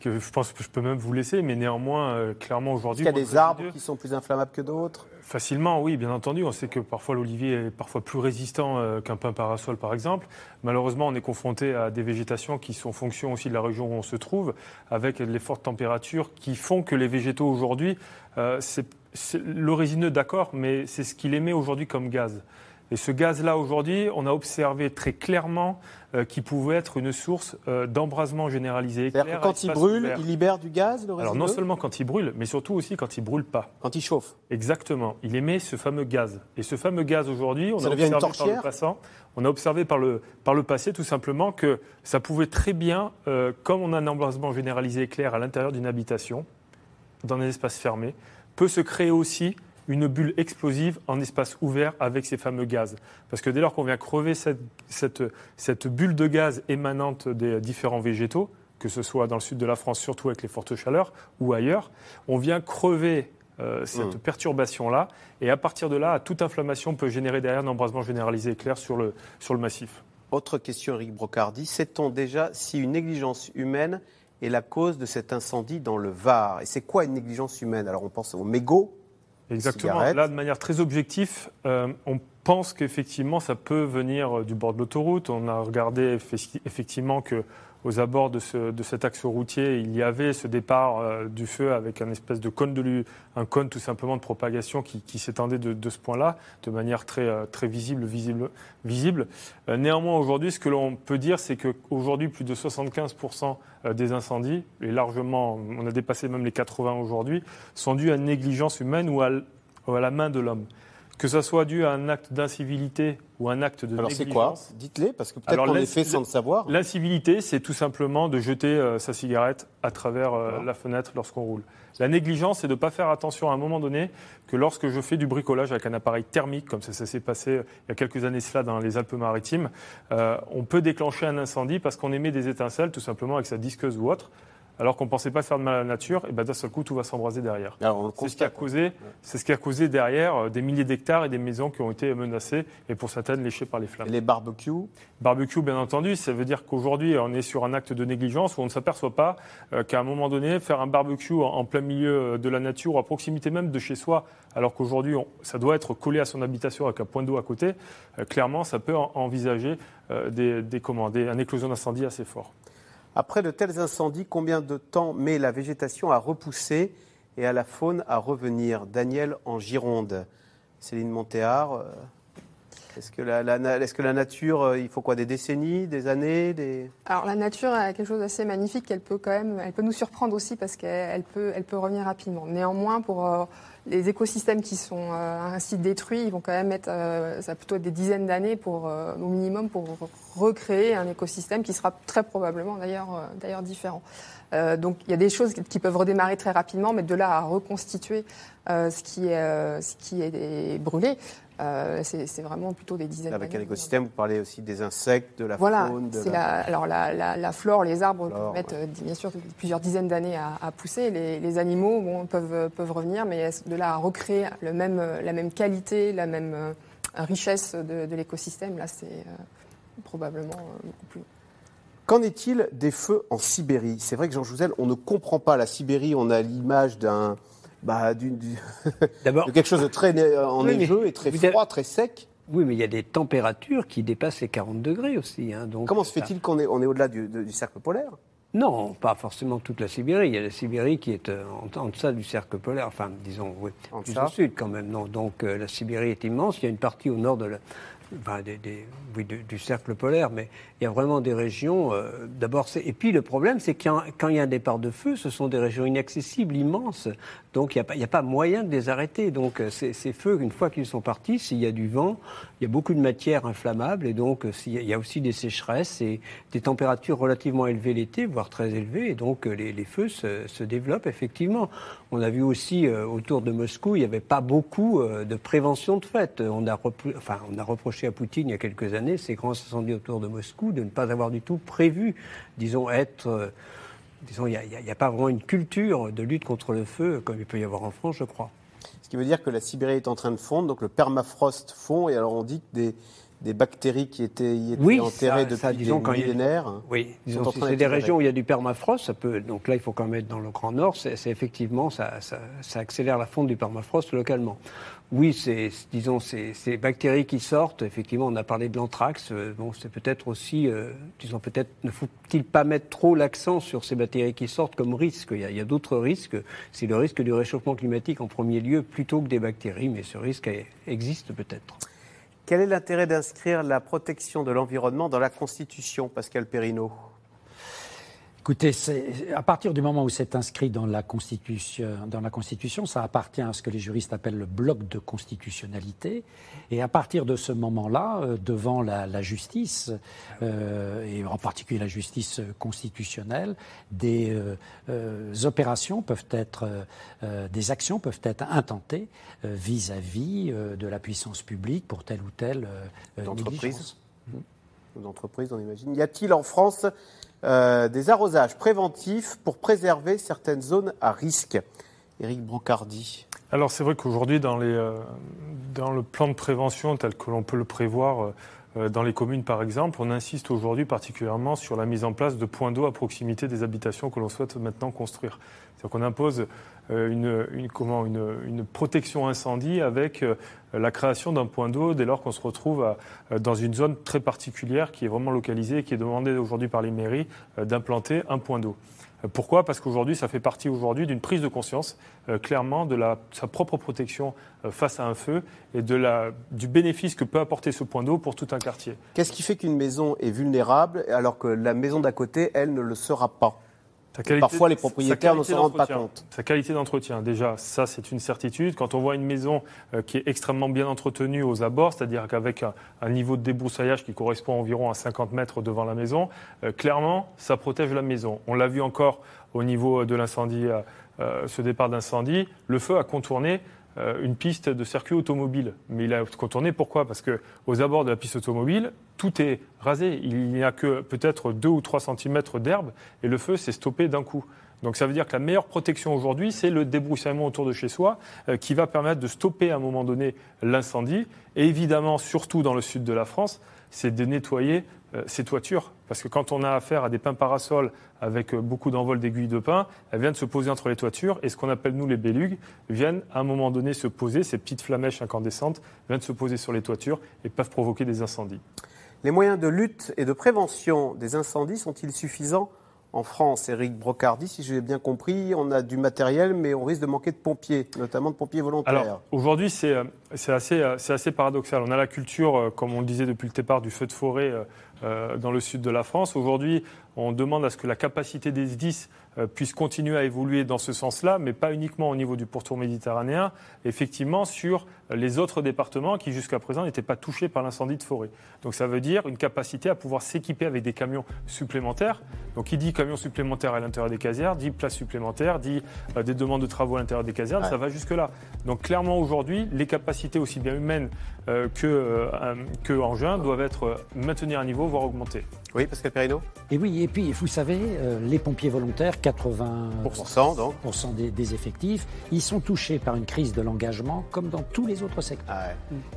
que je pense que je peux même vous laisser, mais néanmoins, euh, clairement aujourd'hui. Qu'il y a des arbres qui sont plus inflammables que d'autres Facilement, oui, bien entendu. On sait que parfois l'olivier est parfois plus résistant euh, qu'un pin parasol, par exemple. Malheureusement, on est confronté à des végétations qui sont fonction aussi de la région où on se trouve, avec les fortes températures qui font que les végétaux aujourd'hui, euh, c'est le résineux, d'accord, mais c'est ce qu'il émet aujourd'hui comme gaz. Et ce gaz-là, aujourd'hui, on a observé très clairement euh, qu'il pouvait être une source euh, d'embrasement généralisé. Que quand il brûle, il libère du gaz, le Alors non seulement quand il brûle, mais surtout aussi quand il brûle pas. Quand il chauffe. Exactement. Il émet ce fameux gaz. Et ce fameux gaz, aujourd'hui, on, a observé par le passant, on a observé par le, par le passé tout simplement que ça pouvait très bien, euh, comme on a un embrasement généralisé éclair à l'intérieur d'une habitation, dans un espace fermé, peut se créer aussi une bulle explosive en espace ouvert avec ces fameux gaz. Parce que dès lors qu'on vient crever cette, cette, bulle de gaz émanante des différents végétaux, que ce soit dans le sud de la France, surtout avec les fortes chaleurs, ou ailleurs, on vient crever euh, cette mmh. perturbation-là. Et à partir de là, toute inflammation peut générer derrière un embrasement généralisé éclair sur le, sur le massif. Autre question, Eric Brocardi. Sait-on déjà si une négligence humaine est la cause de cet incendie dans le Var? Et c'est quoi une négligence humaine? Alors on pense aux mégots, Exactement. Là, de manière très objective, euh, on pense qu'effectivement, ça peut venir euh, du bord de l'autoroute. On a regardé effectivement que aux abords de, cet axe routier, il y avait ce départ euh, du feu avec un espèce de cône de un cône tout simplement de propagation qui, s'étendait de, ce point-là, de manière très, euh, visible, visible. Euh, néanmoins, aujourd'hui, ce que l'on peut dire, c'est qu'aujourd'hui, plus de 75% des incendies, et largement, on a dépassé même les 80 aujourd'hui, sont dus à négligence humaine ou à la main de l'homme que ça soit dû à un acte d'incivilité ou un acte de Alors c'est quoi Dites-les, parce que peut-être qu'on les fait sans le savoir. L'incivilité, c'est tout simplement de jeter euh, sa cigarette à travers euh, la fenêtre lorsqu'on roule. La négligence, c'est de ne pas faire attention à un moment donné que lorsque je fais du bricolage avec un appareil thermique, comme ça, s'est passé euh, il y a quelques années cela dans les Alpes-Maritimes, on peut déclencher un incendie parce qu'on émet des étincelles tout simplement avec sa disqueuse ou autre alors qu'on ne pensait pas faire de mal à la nature, et ben d'un seul coup, tout va s'embraser derrière. C'est ce, qui a causé, c'est ce qui a causé derrière euh, des milliers d'hectares et des maisons qui ont été menacées et pour certaines léchées par les flammes. Et les barbecues? Barbecue, bien entendu, ça veut dire qu'aujourd'hui, on est sur un acte de négligence où on ne s'aperçoit pas euh, qu'à un moment donné, faire un barbecue en, plein milieu euh, de la nature ou à proximité même de chez soi, alors qu'aujourd'hui, ça doit être collé à son habitation avec un point d'eau à côté, clairement, ça peut envisager des, des, des, un éclosion d'incendie assez fort. Après de tels incendies, combien de temps met la végétation à repousser et à la faune à revenir? Daniel en Gironde. Céline Montéard, euh, est-ce que la, nature, euh, il faut quoi Des décennies, des années. Alors la nature a quelque chose d'assez magnifique. Elle peut quand même, elle peut nous surprendre aussi parce qu'elle peut, elle peut revenir rapidement. Néanmoins, pour euh, les écosystèmes qui sont ainsi détruits, ils vont quand même être, ça va plutôt être des dizaines d'années pour, au minimum pour recréer un écosystème qui sera très probablement d'ailleurs euh, d'ailleurs différent. Euh, donc il y a des choses qui peuvent redémarrer très rapidement, mais de là à reconstituer euh, ce, qui est, ce qui est brûlé, c'est vraiment plutôt des dizaines d'années. Avec un écosystème, vous parlez aussi des insectes, de la voilà, faune. De la... alors la, la, flore, les arbres peuvent mettre bien sûr plusieurs dizaines d'années à, pousser. Les, les animaux bon, peuvent, peuvent revenir, mais de là à recréer le même, la même qualité, la même richesse de, de l'écosystème, là c'est probablement euh, beaucoup plus. Qu'en est-il des feux en Sibérie? C'est vrai que Jean Jouzel, on ne comprend pas la Sibérie, on a l'image d'un bah, de quelque chose de très enneigeux et très froid, très sec. Oui, mais il y a des températures qui dépassent les 40 degrés aussi. Hein, donc Comment se fait-il qu'on est, on est au-delà du, cercle polaire? Non, pas forcément toute la Sibérie. Il y a la Sibérie qui est en, en deçà du cercle polaire, enfin, disons, oui, En plus au sud quand même. Non. Donc euh, la Sibérie est immense. Il y a une partie au nord de la, enfin, des- des- oui, du, du cercle polaire, mais il y a vraiment des régions. euh, D'abord, et puis le problème, c'est que quand il y a un départ de feu, ce sont des régions inaccessibles, immenses. Donc il n'y a, pas- moyen de les arrêter. Donc euh, ces, feux, une fois qu'ils sont partis, s'il y a du vent, il y a beaucoup de matière inflammable, et donc euh, il y a aussi des sécheresses et des températures relativement élevées l'été, voire très élevées, et donc euh, les, feux se, développent effectivement. On a vu aussi autour de Moscou, il n'y avait pas beaucoup de prévention de fait. On a, reproché à Poutine il y a quelques années, ces grands incendies autour de Moscou, de ne pas avoir du tout prévu, disons, être... Disons, il n'y a, pas vraiment une culture de lutte contre le feu comme il peut y avoir en France, je crois. Ce qui veut dire que la Sibérie est en train de fondre, donc le permafrost fond, et alors on dit que des, des bactéries qui étaient, y étaient Oui, enterrées ça- depuis ça, disons, des quand il y a- millénaires. Oui, disons, si c'est des régions où il y a du permafrost, ça peut. Donc là, il faut quand même être dans le Grand Nord. C'est effectivement, ça- ça accélère la fonte du permafrost localement. Oui, c'est, disons, ces, bactéries qui sortent. Effectivement, on a parlé de l'anthrax. euh, c'est peut-être aussi, euh, disons, peut-être ne faut-il pas mettre trop l'accent sur ces bactéries qui sortent comme risque. Il y a, a d'autres risques. C'est le risque du réchauffement climatique en premier lieu, plutôt que des bactéries, mais ce risque existe peut-être. Quel est l'intérêt d'inscrire la protection de l'environnement dans la Constitution, Pascal Perrineau? Écoutez, à partir du moment où c'est inscrit dans la, Constitution, ça appartient à ce que les juristes appellent le bloc de constitutionnalité. Et à partir de ce moment-là, euh, devant la, justice, euh, et en particulier la justice constitutionnelle, des euh, opérations peuvent être, des actions peuvent être intentées vis-à-vis de la puissance publique pour telle ou telle négligence. d'entreprise, on imagine. Y a-t-il en France euh, des arrosages préventifs pour préserver certaines zones à risque Éric Brocardi. Alors c'est vrai qu'aujourd'hui, dans, euh, le plan de prévention tel que l'on peut le prévoir euh, dans les communes par exemple, on insiste aujourd'hui particulièrement sur la mise en place de points d'eau à proximité des habitations que l'on souhaite maintenant construire. C'est-à-dire qu'on impose euh, une, comment, une, une protection incendie avec euh, la création d'un point d'eau dès lors qu'on se retrouve euh, dans une zone très particulière qui est vraiment localisée et qui est demandée aujourd'hui par les mairies euh, d'implanter un point d'eau. Pourquoi? Parce qu'aujourd'hui, ça fait partie d'une prise de conscience, euh, clairement, de sa propre protection euh, face à un feu et du bénéfice que peut apporter ce point d'eau pour tout un quartier. Qu'est-ce qui fait qu'une maison est vulnérable alors que la maison d'à côté, elle, ne le sera pas? Qualité- Parfois, les propriétaires ne qualité se rendent pas d'entretien. compte. Sa qualité d'entretien, déjà, ça c'est une certitude. Quand on voit une maison euh, qui est extrêmement bien entretenue aux abords, c'est-à-dire qu'avec un, un niveau de débroussaillage qui correspond environ à 50 mètres devant la maison, euh, clairement, ça protège la maison. On l'a vu encore au niveau de l'incendie, euh, euh, ce départ d'incendie, le feu a contourné euh, une piste de circuit automobile. Mais il a contourné pourquoi? Parce que aux abords de la piste automobile, tout est rasé. Il n'y a que peut-être 2 ou 3 cm d'herbe et le feu s'est stoppé d'un coup. Donc ça veut dire que la meilleure protection aujourd'hui, c'est le débroussaillement autour de chez soi euh, qui va permettre de stopper à un moment donné l'incendie. Et évidemment, surtout dans le sud de la France, c'est de nettoyer euh, ces toitures. Parce que quand on a affaire à des pins parasols avec euh, beaucoup d'envols d'aiguilles de pin, elles viennent se poser entre les toitures et ce qu'on appelle nous les bélugues viennent à un moment donné se poser, ces petites flamèches incandescentes viennent se poser sur les toitures et peuvent provoquer des incendies. Les moyens de lutte et de prévention des incendies sont-ils suffisants en France Éric Brocardi, si j'ai bien compris, on a du matériel, mais on risque de manquer de pompiers, notamment de pompiers volontaires. Aujourd'hui, c'est euh, euh, c'est assez paradoxal. On a la culture, euh, comme on le disait depuis le départ, du feu de forêt dans le sud de la France. Aujourd'hui, on demande à ce que la capacité des SDIS euh, puisse continuer à évoluer dans ce sens-là, mais pas uniquement au niveau du pourtour méditerranéen, effectivement sur les autres départements qui jusqu'à présent n'étaient pas touchés par l'incendie de forêt. Donc ça veut dire une capacité à pouvoir s'équiper avec des camions supplémentaires. Donc qui dit camions supplémentaires à l'intérieur des casières, dit places supplémentaires, dit euh, des demandes de travaux à l'intérieur des casernes, Ouais. ça va jusque-là. Donc clairement aujourd'hui, les capacités aussi bien humaines euh, que, euh, que engins doivent être euh, maintenues à un niveau, voire augmentées. Oui, Pascal Perrineau Et oui, et puis vous savez, euh, les pompiers volontaires, 80% donc. pourcent des, des effectifs, ils sont touchés par une crise de l'engagement comme dans tous les autres secteurs.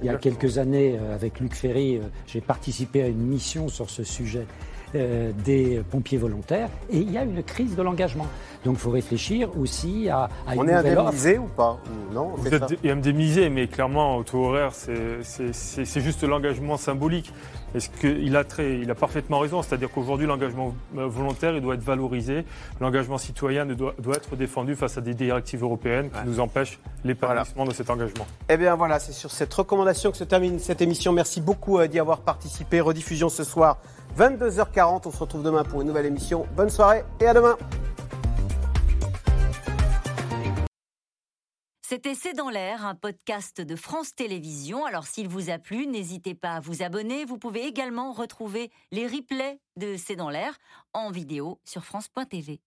Il y a quelques années, euh, avec Luc Ferry, euh, j'ai participé à une mission sur ce sujet. Euh, des pompiers volontaires et il y a une crise de l'engagement. Donc il faut réfléchir aussi à, à On une est offre. indemnisé ou pas Non, on Vous êtes ça indemnisé, mais clairement, au taux horaire, c'est- juste l'engagement symbolique. Est-ce qu'il a, très, il a parfaitement raison, c'est-à-dire qu'aujourd'hui, l'engagement euh, volontaire, il doit être valorisé. L'engagement citoyen ne doit, doit être défendu face à des directives européennes qui nous empêchent l'épanouissement de cet engagement. Eh bien voilà, c'est sur cette recommandation que se termine cette émission. Merci beaucoup euh, d'y avoir participé. Rediffusion ce soir, 22h40. On se retrouve demain pour une nouvelle émission. Bonne soirée et à demain. C'était C'est dans l'air, un podcast de France Télévisions. Alors s'il vous a plu, n'hésitez pas à vous abonner. Vous pouvez également retrouver les replays de C'est dans l'air en vidéo sur France.tv.